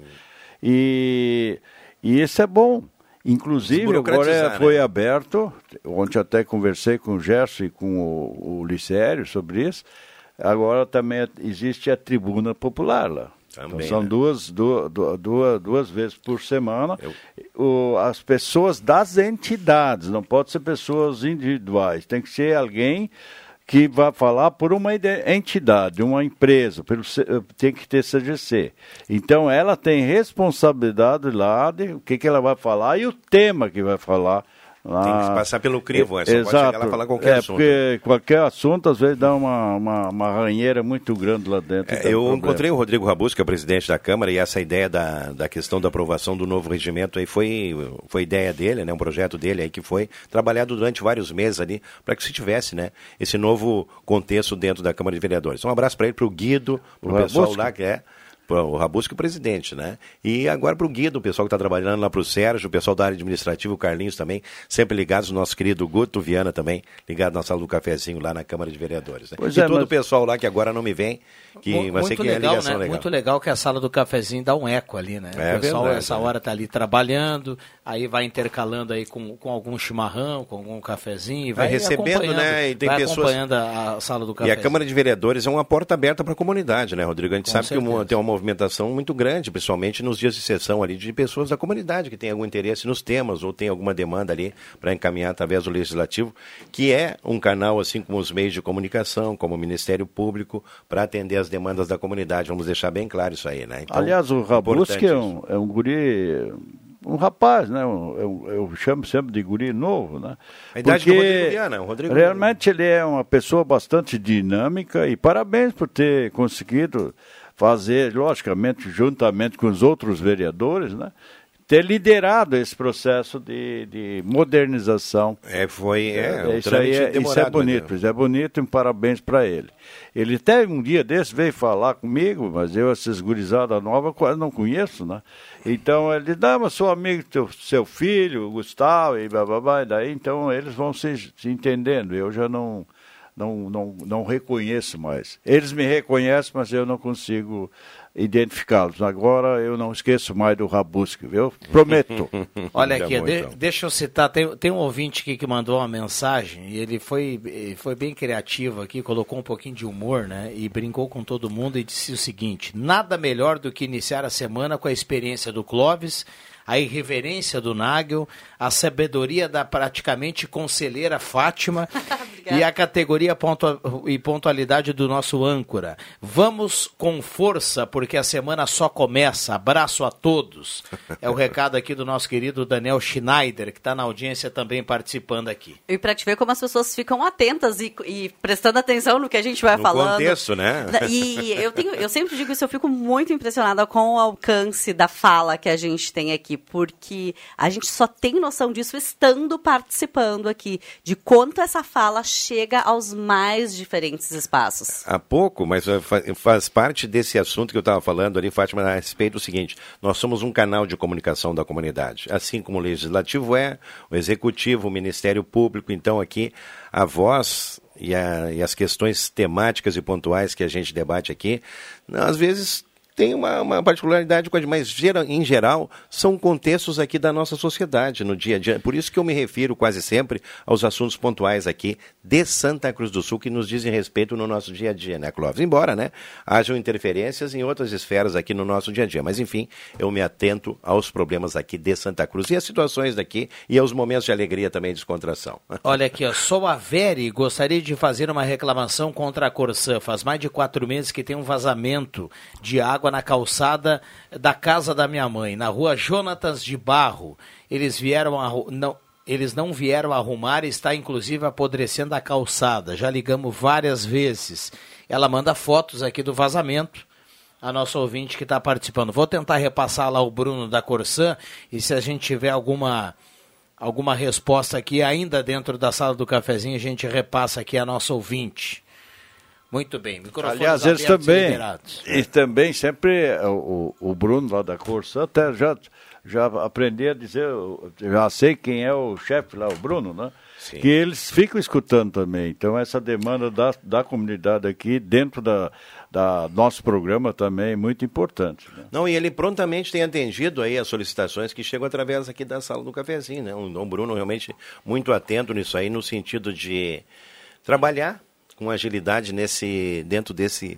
E, e isso é bom Inclusive, agora né? foi aberto, ontem até conversei com o Gerson e com o, o Licério sobre isso, agora também existe a tribuna popular lá. Também, então, são né? duas, duas, duas, duas vezes por semana. O, as pessoas das entidades, não pode ser pessoas individuais, tem que ser alguém que vai falar por uma entidade, uma empresa, pelo, C- tem que ter CGC. Então ela tem responsabilidade lá de o que, que ela vai falar e o tema que vai falar. Lá. Tem que passar pelo crivo, É, só pode Exato. chegar lá falar qualquer é, assunto. Porque qualquer assunto às vezes dá uma, uma, uma ranheira muito grande lá dentro. É, eu problema. encontrei o Rodrigo Rabus, que é o presidente da Câmara, e essa ideia da, da questão da aprovação do novo regimento aí foi, foi ideia dele, né, um projeto dele aí que foi trabalhado durante vários meses ali para que se tivesse né, esse novo contexto dentro da Câmara de Vereadores. Um abraço para ele, para o Guido, para o pessoal lá que é. O Rabusco, o presidente, né? E agora para o Guido, o pessoal que está trabalhando lá para o Sérgio, o pessoal da área administrativa, o Carlinhos também, sempre ligados, o nosso querido Guto Viana também, ligado na sala do cafezinho lá na Câmara de Vereadores. Né? Pois e é, todo mas- o pessoal lá que agora não me vem, que Mu- vai ser muito que é legal, ligação né? legal. Muito legal que a sala do cafezinho dá um eco ali, né? É o pessoal verdade, essa né? hora tá ali trabalhando, aí vai intercalando aí com, com algum chimarrão, com algum cafezinho, e vai, Vai recebendo, né? E tem vai pessoas- acompanhando a, sala do E a Câmara de Vereadores é uma porta aberta para a comunidade, né, Rodrigo? A gente Com sabe que certeza. uma- tem uma movimentação muito grande, principalmente nos dias de sessão ali, de pessoas da comunidade que têm algum interesse nos temas ou tem alguma demanda ali para encaminhar através do Legislativo, que é um canal, assim como os meios de comunicação, como o Ministério Público, para atender as demandas da comunidade. Vamos deixar bem claro isso aí, né? Então, Aliás, o Rabusque importante é um, é um guri, um rapaz, né? Eu, eu chamo sempre de guri novo, né? A idade do Rodrigo Viana, o Rodrigo- realmente ele é uma pessoa bastante dinâmica e parabéns por ter conseguido fazer, logicamente, juntamente com os outros vereadores, né? Ter liderado esse processo de, de modernização. É, foi, é, um isso aí trâmite é, isso é demorado, bonito, né? isso é bonito e parabéns para ele. Ele até um dia desse veio falar comigo, mas eu, essas gurizadas novas, quase não conheço, né? Então ele dá, mas sou amigo do teu, seu filho, Gustavo, e blá, blá, blá, e daí então eles vão se, se entendendo. Eu já não, não, não, não reconheço mais. Eles me reconhecem, mas eu não consigo identificá-los. Agora eu não esqueço mais do Rabusque, viu? Prometo. [LAUGHS] Olha aqui, de- então. deixa eu citar, tem, tem um ouvinte aqui que mandou uma mensagem e ele foi, foi bem criativo aqui, colocou um pouquinho de humor, né? E brincou com todo mundo e disse o seguinte: nada melhor do que iniciar a semana com a experiência do Clóvis, a irreverência do Nagel, a sabedoria da praticamente conselheira Fátima [LAUGHS] e a categoria pontua- e pontualidade do nosso âncora. Vamos com força, porque a semana só começa. Abraço a todos. É o [LAUGHS] recado aqui do nosso querido Daniel Schneider, que está na audiência também participando aqui. E para te ver como as pessoas ficam atentas e, e prestando atenção no que a gente vai No falando. contexto, né? E eu, tenho, eu sempre digo isso, eu fico muito impressionada com o alcance da fala que a gente tem aqui, porque a gente só tem noção disso estando participando aqui, de quanto essa fala chega aos mais diferentes espaços. Há pouco, mas fa- faz parte desse assunto que eu estava falando ali, Fátima, a respeito do seguinte: nós somos um canal de comunicação da comunidade. Assim como o Legislativo é, o Executivo, o Ministério Público, então aqui a voz e, a- e as questões temáticas e pontuais que a gente debate aqui, às vezes tem uma, uma particularidade, mas em geral são contextos aqui da nossa sociedade no dia a dia. Por isso que eu me refiro quase sempre aos assuntos pontuais aqui de Santa Cruz do Sul que nos dizem respeito no nosso dia a dia, né, Clóvis? Embora, né, hajam interferências em outras esferas aqui no nosso dia a dia, mas enfim, eu me atento aos problemas aqui de Santa Cruz e às situações daqui e aos momentos de alegria também e descontração. [LAUGHS] Olha aqui, ó, sou a Veri, gostaria de fazer uma reclamação contra a Corsã. Faz mais de quatro meses que tem um vazamento de água na calçada da casa da minha mãe, na rua Jonatas de Barro. Eles vieram arru- não, eles não vieram arrumar e está inclusive apodrecendo a calçada. Já ligamos várias vezes. Ela manda fotos aqui do vazamento. A nossa ouvinte que está participando. Vou tentar repassar lá o Bruno da Corsã e se a gente tiver alguma alguma resposta aqui ainda dentro da sala do cafezinho, a gente repassa aqui a nossa ouvinte. Muito bem, microfones Aliás, eles abertos e também, liberados. também sempre, é, o, o Bruno lá da Corsa, até já, já aprendi a dizer, eu já sei quem é o chefe lá, o Bruno, né? Que eles ficam escutando também. Então, essa demanda da, da comunidade aqui, dentro da, da nosso programa também é muito importante. né? Não, e ele prontamente tem atendido aí as solicitações que chegam através aqui da sala do cafezinho, né? O Dom Bruno realmente muito atento nisso aí, no sentido de trabalhar com agilidade nesse, dentro desse,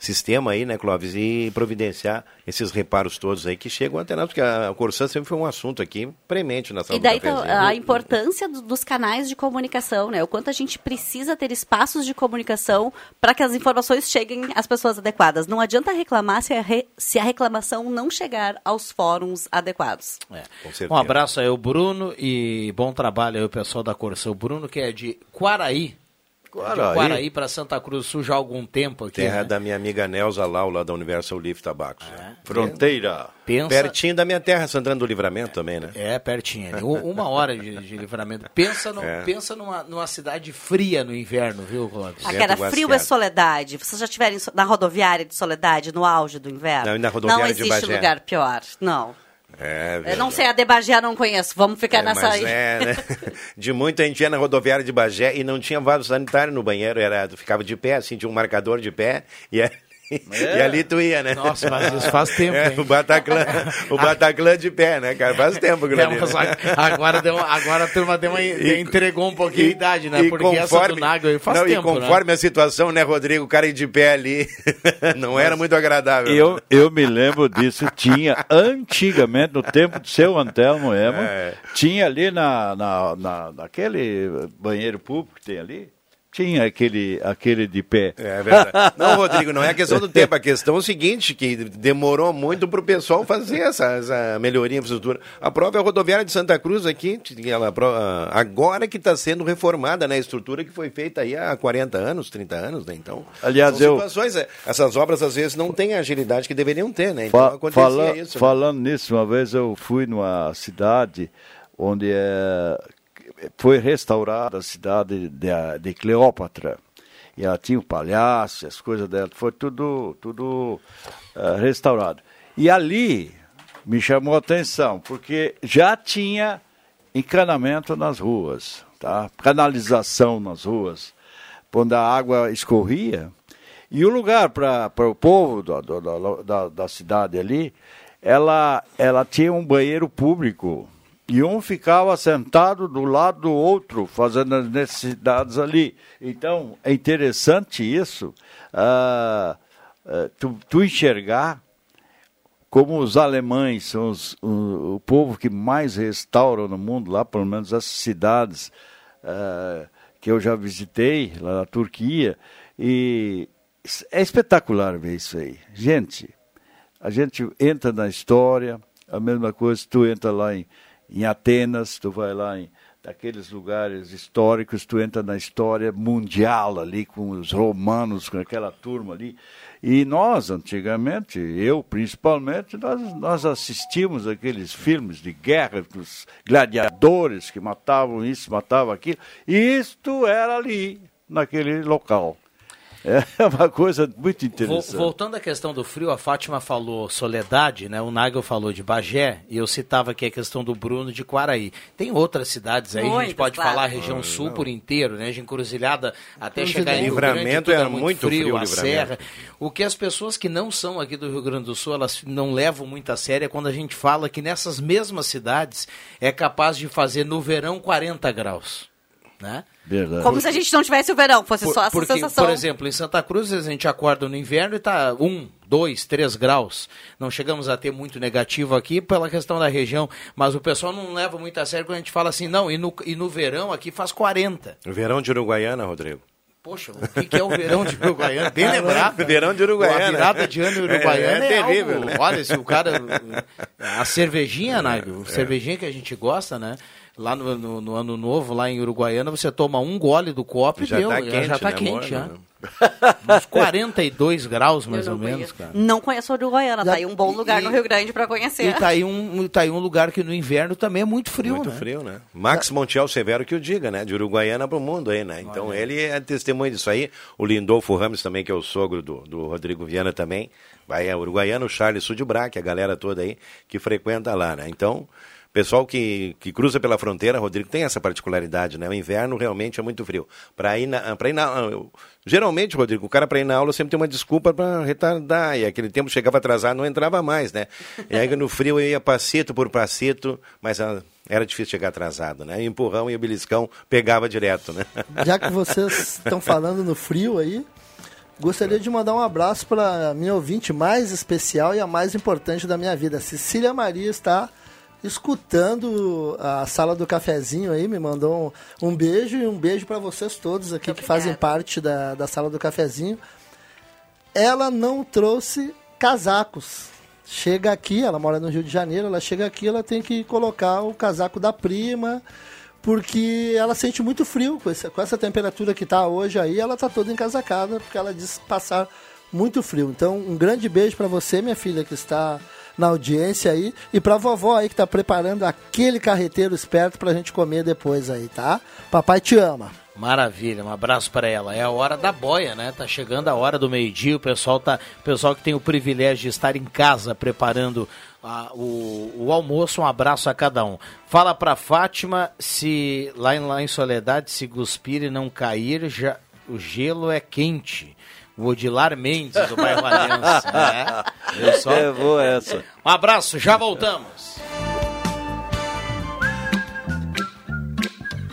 sistema aí, né, Clóvis, e providenciar esses reparos todos aí que chegam até nós, porque a Corsã sempre foi um assunto aqui premente na sala E daí tá a importância do- dos canais de comunicação, né? O quanto a gente precisa ter espaços de comunicação para que as informações cheguem às pessoas adequadas. Não adianta reclamar se a, re- se a reclamação não chegar aos fóruns adequados. É. certeza. Um abraço aí ao Bruno e bom trabalho aí o pessoal da Corção. O Bruno que é de Quaraí. Quaraí. De Quaraí para Santa Cruz do Sul já há algum tempo aqui. Terra né? da minha amiga Nelza Lau, lá da Universal Leaf Tabacos. Fronteira. Pensa- Pertinho da minha terra, Santana do Livramento também, né? É, pertinho Uma hora de, de livramento. Pensa, no- [LAUGHS] É. pensa numa, numa cidade fria no inverno, viu, Clóvis? Aquela frio é Soledade. Vocês já estiveram em So- na rodoviária de Soledade, no auge do inverno? Não, e na rodoviária Não de existe Bagé? lugar pior. Não. É, Eu não sei, a de Bagé não conheço. Vamos ficar É, nessa aí. é, né? [LAUGHS] De muito a gente ia na rodoviária de Bagé e não tinha vaso sanitário no banheiro, era, ficava de pé, assim, tinha um marcador de pé e, é- e ali tu ia, né? Nossa, mas isso faz tempo, É, hein? o Bataclan, o [LAUGHS] Bataclan de pé, né, cara? Faz tempo que É, mas a- agora, deu, agora a turma deu uma, entregou um pouquinho a idade, né? Porque essa do Nagel aí faz não, tempo, E né? conforme a situação, né, Rodrigo, o cara de pé ali [LAUGHS] não era muito agradável. Eu, eu me lembro disso, tinha antigamente, no tempo do seu Antelmo Emo, É. tinha ali na, na, na, naquele banheiro público que tem ali, tinha aquele, aquele de pé. É verdade. Não, Rodrigo, não é questão do [LAUGHS] tempo. A questão é o seguinte, que demorou muito para o pessoal fazer essa, essa melhoria em infraestrutura. A própria rodoviária de Santa Cruz aqui, ela, agora que está sendo reformada, né? A estrutura que foi feita aí há 40 anos, 30 anos, né? Então, Aliás, eu- situações, é, essas obras às vezes não têm a agilidade que deveriam ter, né? Então Fa- acontecia fala- isso. né? Falando nisso, uma vez eu fui numa cidade onde é, foi restaurada a cidade de, de Cleópatra. E ela tinha o palhaço, as coisas dela, foi tudo, tudo eh, restaurado. E ali me chamou a atenção, porque já tinha encanamento nas ruas, tá? canalização nas ruas, onde a água escorria. E o lugar para o povo da, da cidade ali, ela, ela tinha um banheiro público. E um ficava sentado do lado do outro, fazendo as necessidades ali. Então, é interessante isso, ah, ah, tu, tu enxergar como os alemães são os- o, o povo que mais restaura no mundo, lá pelo menos as cidades ah, que eu já visitei, lá na Turquia, e é espetacular ver isso aí. Gente, a gente entra na história, a mesma coisa, tu entra lá em, em Atenas, tu vai lá em daqueles lugares históricos, tu entra na história mundial ali com os romanos, com aquela turma ali. E nós, antigamente, eu principalmente, nós, nós assistimos aqueles filmes de guerra com os gladiadores que matavam isso, matavam aquilo. E isto era ali, naquele local. É uma coisa muito interessante. Voltando à questão do frio, a Fátima falou Soledade, né? O Nagel falou de Bagé e eu citava aqui a questão do Bruno de Quaraí. Tem outras cidades aí, a gente pode claro. falar a região sul por inteiro, né? De Encruzilhada até chegar em Rio Livramento Grande, era é muito, muito frio, frio, a serra. O que as pessoas que não são aqui do Rio Grande do Sul, elas não levam muito a sério é quando a gente fala que nessas mesmas cidades é capaz de fazer no verão 40 graus, né? Verdade. Como se a gente não tivesse o verão, fosse Por- só essa porque, sensação. Por exemplo, em Santa Cruz, a gente acorda no inverno e tá 1, 2, 3 graus. Não chegamos a ter muito negativo aqui pela questão da região, mas o pessoal não leva muito a sério quando a gente fala assim, não, e no, e no verão aqui faz 40. Verão de Uruguaiana, Rodrigo. Poxa, o que, que é o verão de Uruguaiana? Bem [LAUGHS] lembrado. Verão de Uruguaiana. A virada de ano em Uruguaiana É, é, é terrível, algo- né? Olha, se o cara... A cervejinha, Naigo, cervejinha que a gente gosta, né? Lá no, no- no ano novo, lá em Uruguaiana, você toma um gole do copo Já e deu. tá já- quente, já tá né, quente, já. [LAUGHS] Uns 42 graus, mais ou não menos, conheço. cara. Não conheço Uruguaiana, tá aí um bom lugar no Rio Grande para conhecer. E tá aí, um, tá aí um lugar que no inverno também é muito frio, Muito né? frio, né? Max Montiel Severo que o diga, né? De Uruguaiana para o mundo aí, né? Então ele é testemunho disso aí. O Lindolfo Ramos também, que é o sogro do, do Rodrigo Viana também. Vai a Uruguaiana, o Charles Sudbrac, a galera toda aí que frequenta lá, né? Então, pessoal que, que cruza pela fronteira, Rodrigo, tem essa particularidade, né? O inverno realmente é muito frio. Para ir na... Ir na eu- geralmente, Rodrigo, o cara para ir na aula sempre tem uma desculpa para retardar. E aquele tempo chegava atrasado, não entrava mais, né? E aí no frio eu ia passito por passito, mas... ah, era difícil chegar atrasado, né? Empurrão e o beliscão pegava direto, né? [LAUGHS] Já que vocês estão falando no frio aí, Gostaria de mandar um abraço para minha ouvinte mais especial e a mais importante da minha vida. Cecília Maria está escutando a sala do cafezinho aí, me mandou um, um beijo e um beijo para vocês todos aqui que fazem parte da, da sala do cafezinho. Ela não trouxe casacos. Chega aqui, ela mora no Rio de Janeiro, ela chega aqui, ela tem que colocar o casaco da prima, porque ela sente muito frio com essa, com essa temperatura que está hoje aí, ela está toda encasacada, porque ela diz passar muito frio. Então, um grande beijo para você, minha filha, que está na audiência aí, e para vovó aí que está preparando aquele carreteiro esperto para a gente comer depois aí, tá? Papai te ama. Maravilha, um abraço para ela. É a hora da boia, né? Tá chegando a hora do meio-dia, o pessoal tá, o pessoal que tem o privilégio de estar em casa preparando a, o, o, almoço, um abraço a cada um. Fala para Fátima se lá em, lá em Soledade, se cuspir e não cair, já, o gelo é quente. Odilar Mendes, do bairro Aliança. Né? [LAUGHS] Só... É boa essa. Um abraço, já voltamos.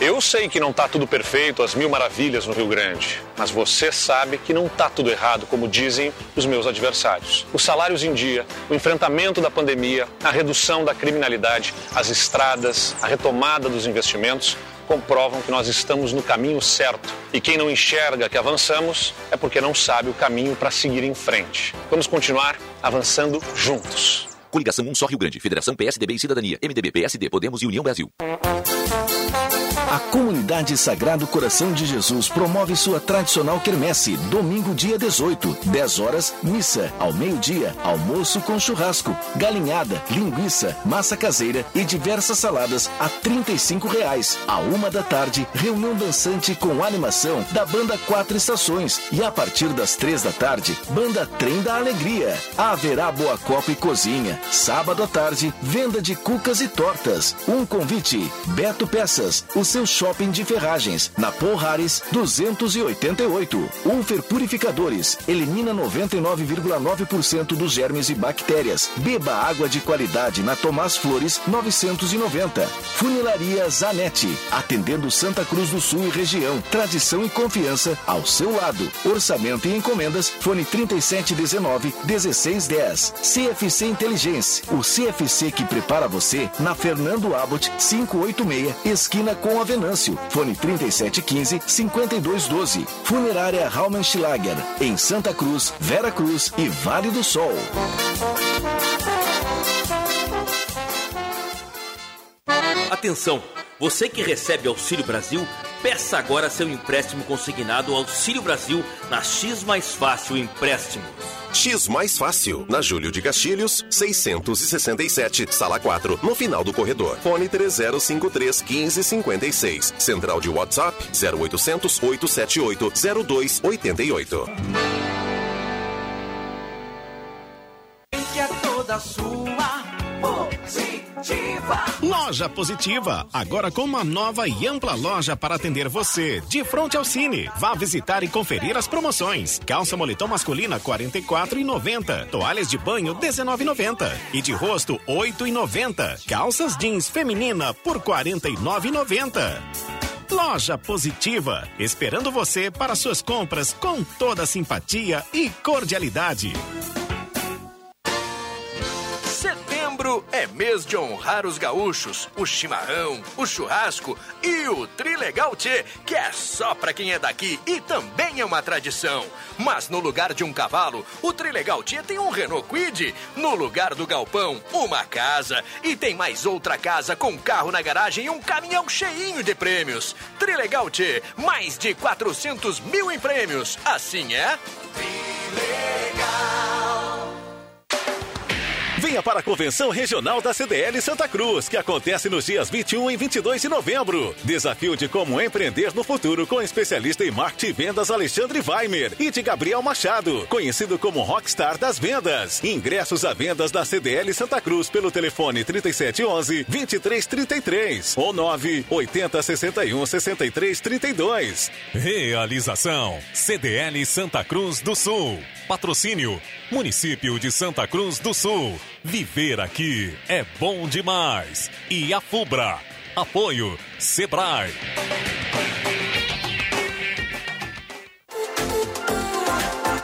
Eu sei que não está tudo perfeito, as mil maravilhas no Rio Grande, mas você sabe que não está tudo errado, como dizem os meus adversários. Os salários em dia, o enfrentamento da pandemia, a redução da criminalidade, as estradas, a retomada dos investimentos comprovam que nós estamos no caminho certo. E quem não enxerga que avançamos é porque não sabe o caminho para seguir em frente. Vamos continuar avançando juntos. Coligação Um Só Rio Grande, Federação PSDB e Cidadania, MDB, PSD, Podemos e União Brasil. A Comunidade Sagrado Coração de Jesus promove sua tradicional quermesse, domingo dia 18, 10 horas, missa, ao meio-dia, almoço com churrasco, galinhada, linguiça, massa caseira e diversas saladas a 35 reais. À uma da tarde, reunião dançante com animação da banda Quatro Estações e a partir das três da tarde, banda Trem da Alegria. Haverá boa copa e cozinha. Sábado à tarde, venda de cucas e tortas. Um convite, Beto Peças, o seu shopping de ferragens, na Porrares 288. Ulfer Purificadores, elimina 99,9% dos germes e bactérias. Beba água de qualidade na Tomás Flores 990. Funilaria Zanetti, atendendo Santa Cruz do Sul e região. Tradição e confiança ao seu lado. Orçamento e encomendas, fone 3719 1610. CFC Inteligência, o CFC que prepara você na Fernando Abbott 586, esquina com a Venâncio. Fone 3715 5212. Funerária Raumenschlager, em Santa Cruz, Vera Cruz e Vale do Sol. Atenção! Você que recebe Auxílio Brasil, peça agora seu empréstimo consignado ao Auxílio Brasil na X Mais Fácil Empréstimos. X Mais Fácil, na Júlio de Castilhos, 667, sala 4, no final do corredor. Fone 3053 1556. Central de WhatsApp 0800 878 0288. Que é toda sua Loja Positiva, agora com uma nova e ampla loja para atender você, de frente ao Cine. Vá visitar e conferir as promoções. Calça moletom masculina 44,90. Toalhas de banho 19,90 e de rosto 8,90. Calças jeans feminina por 49,90. Loja Positiva, esperando você para suas compras com toda simpatia e cordialidade. Setembro é mês de honrar os gaúchos, o chimarrão, o churrasco e o Trilegal Tchê, que é só pra quem é daqui e também é uma tradição. Mas no lugar de um cavalo, o Trilegal Tchê tem um Renault Quid. No lugar do galpão, uma casa. E tem mais outra casa com carro na garagem e um caminhão cheinho de prêmios. Trilegal Tchê, mais de 400 mil em prêmios. Assim é? Venha para a Convenção Regional da CDL Santa Cruz, que acontece nos dias 21 e 22 de novembro. Desafio de como empreender no futuro com especialista em marketing e vendas Alexandre Weimer e de Gabriel Machado, conhecido como Rockstar das Vendas. Ingressos à vendas da CDL Santa Cruz pelo telefone 3711 2333 ou 9 80 61 63 32. Realização CDL Santa Cruz do Sul. Patrocínio Município de Santa Cruz do Sul. Viver aqui é bom demais. E a Fubra. Apoio Sebrae.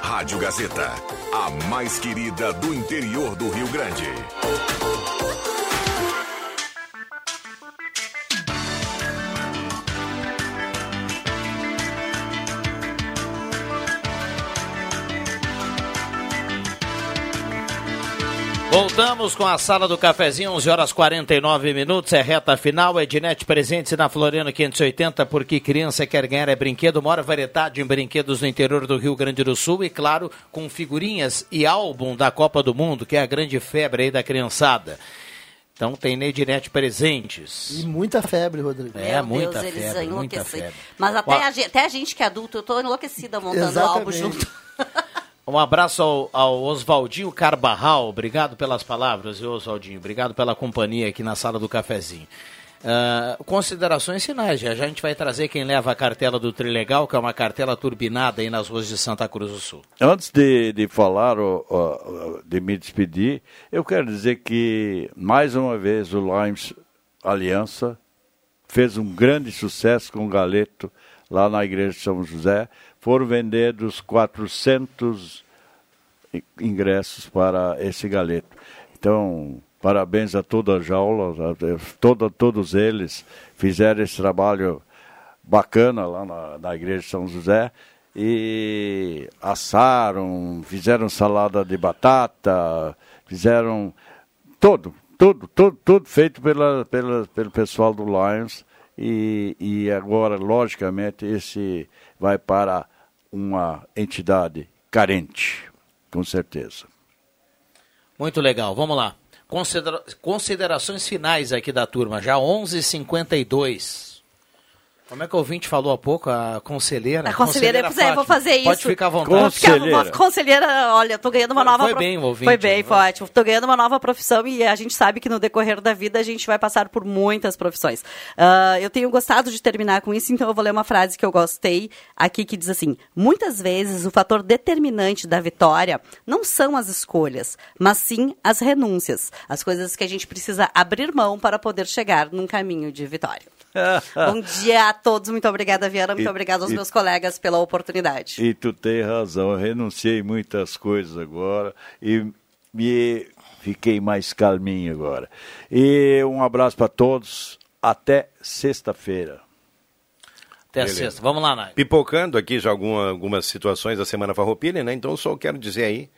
Rádio Gazeta, a mais querida do interior do Rio Grande. Voltamos com a sala do cafezinho, 11 horas 49 minutos, é reta final, Ednet presente na Floriano 580, porque criança quer ganhar é brinquedo, maior variedade em brinquedos no interior do Rio Grande do Sul e, claro, com figurinhas e álbum da Copa do Mundo, que é a grande febre aí da criançada. Então tem Nednet presentes. E muita febre, Rodrigo. É, Meu muita Deus, eles febre, muita enlouquecem. febre. Mas até a, gente, até a gente que é adulto, eu tô enlouquecida montando Exatamente. álbum junto. [LAUGHS] Um abraço ao, ao Oswaldinho Carbarral, obrigado pelas palavras, Oswaldinho? Obrigado pela companhia aqui na sala do cafezinho. Ah, considerações finais, já, já a gente vai trazer quem leva a cartela do Trilegal, que é uma cartela turbinada aí nas ruas de Santa Cruz do Sul. Antes de, de falar, de me despedir, eu quero dizer que, mais uma vez, o Limes Aliança fez um grande sucesso com o Galeto lá na igreja de São José. Foram vendidos 400 i- ingressos para esse Galeto. Então, parabéns a toda a jaula, a- toda, todos eles fizeram esse trabalho bacana lá na, na igreja de São José e assaram, fizeram salada de batata, fizeram todo, tudo, tudo, tudo feito pela, pela, pelo pessoal do Lions e, e agora, logicamente, esse vai para uma entidade carente, com certeza. Muito legal, vamos lá. Considera- considerações finais aqui da turma, já 11h52. Como é que o ouvinte falou há pouco? A conselheira? A conselheira, pois é, vou fazer isso. Pode ficar à vontade. Vou ficar- vou- conselheira, olha, tô ganhando uma nova foi prof- bem o ouvinte, Foi bem, né? foi ótimo. Tô ganhando uma nova profissão e a gente sabe que no decorrer da vida a gente vai passar por muitas profissões. Ah, eu tenho gostado de terminar com isso, então eu vou ler uma frase que eu gostei aqui que diz assim: Muitas vezes o fator determinante da vitória não são as escolhas, mas sim as renúncias, as coisas que a gente precisa abrir mão para poder chegar num caminho de vitória. [LAUGHS] Bom dia a todos, muito obrigada, Viana, muito E- obrigada aos e- meus colegas pela oportunidade. E tu tem razão, eu renunciei muitas coisas agora e me fiquei mais calminho agora. E um abraço para todos, até sexta-feira. Até Beleza. sexta. Vamos lá, Nai. Pipocando aqui já alguma, algumas situações da Semana Farroupilha, né? Então só quero dizer aí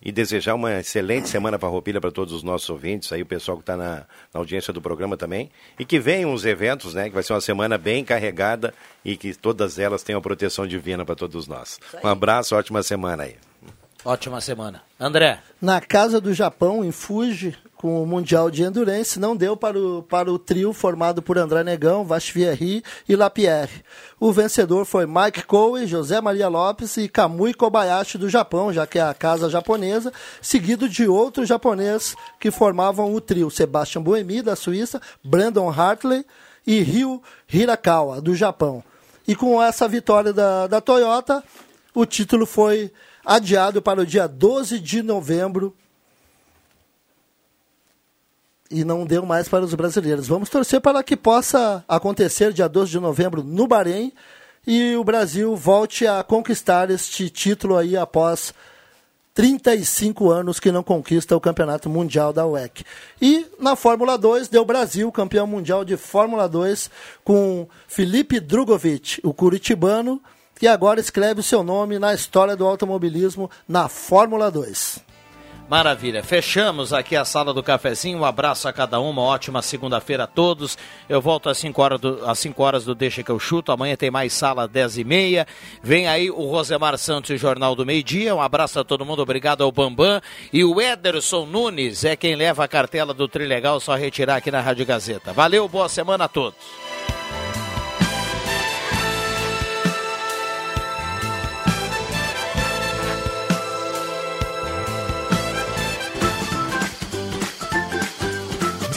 e desejar uma excelente Semana Farroupilha para todos os nossos ouvintes, aí o pessoal que está na, na audiência do programa também, e que venham os eventos, né? Que vai ser uma semana bem carregada e que todas elas tenham a proteção divina para todos nós. Um abraço, ótima semana aí. Ótima semana. André. Na casa do Japão, em Fuji, com o Mundial de Endurance, não deu para o, para o trio formado por André Negão, Vachvierri e Lapierre. O vencedor foi Mike Coe, José Maria Lopes e Kamui Kobayashi do Japão, já que é a casa japonesa, seguido de outro japonês que formavam o trio, Sebastian Buemi, da Suíça, Brandon Hartley e Ryu Hirakawa, do Japão. E com essa vitória da, da Toyota, o título foi adiado para o dia 12 de novembro e não deu mais para os brasileiros. Vamos torcer para que possa acontecer dia 12 de novembro no Bahrein e o Brasil volte a conquistar este título aí após 35 anos que não conquista o Campeonato Mundial da UEC. E na Fórmula 2 deu Brasil campeão mundial de Fórmula 2 com Felipe Drugovic, o curitibano, que agora escreve o seu nome na história do automobilismo na Fórmula 2. Maravilha. Fechamos aqui a sala do cafezinho. Um abraço a cada um, uma ótima segunda-feira a todos. Eu volto às 5 horas, do, às 5 horas do Deixa que eu chuto. Amanhã tem mais sala às 10 e meia. Vem aí o Rosemar Santos e Jornal do Meio Dia. Um abraço a todo mundo. Obrigado ao Bambam. E o Ederson Nunes é quem leva a cartela do Trilegal. Só retirar aqui na Rádio Gazeta. Valeu, boa semana a todos.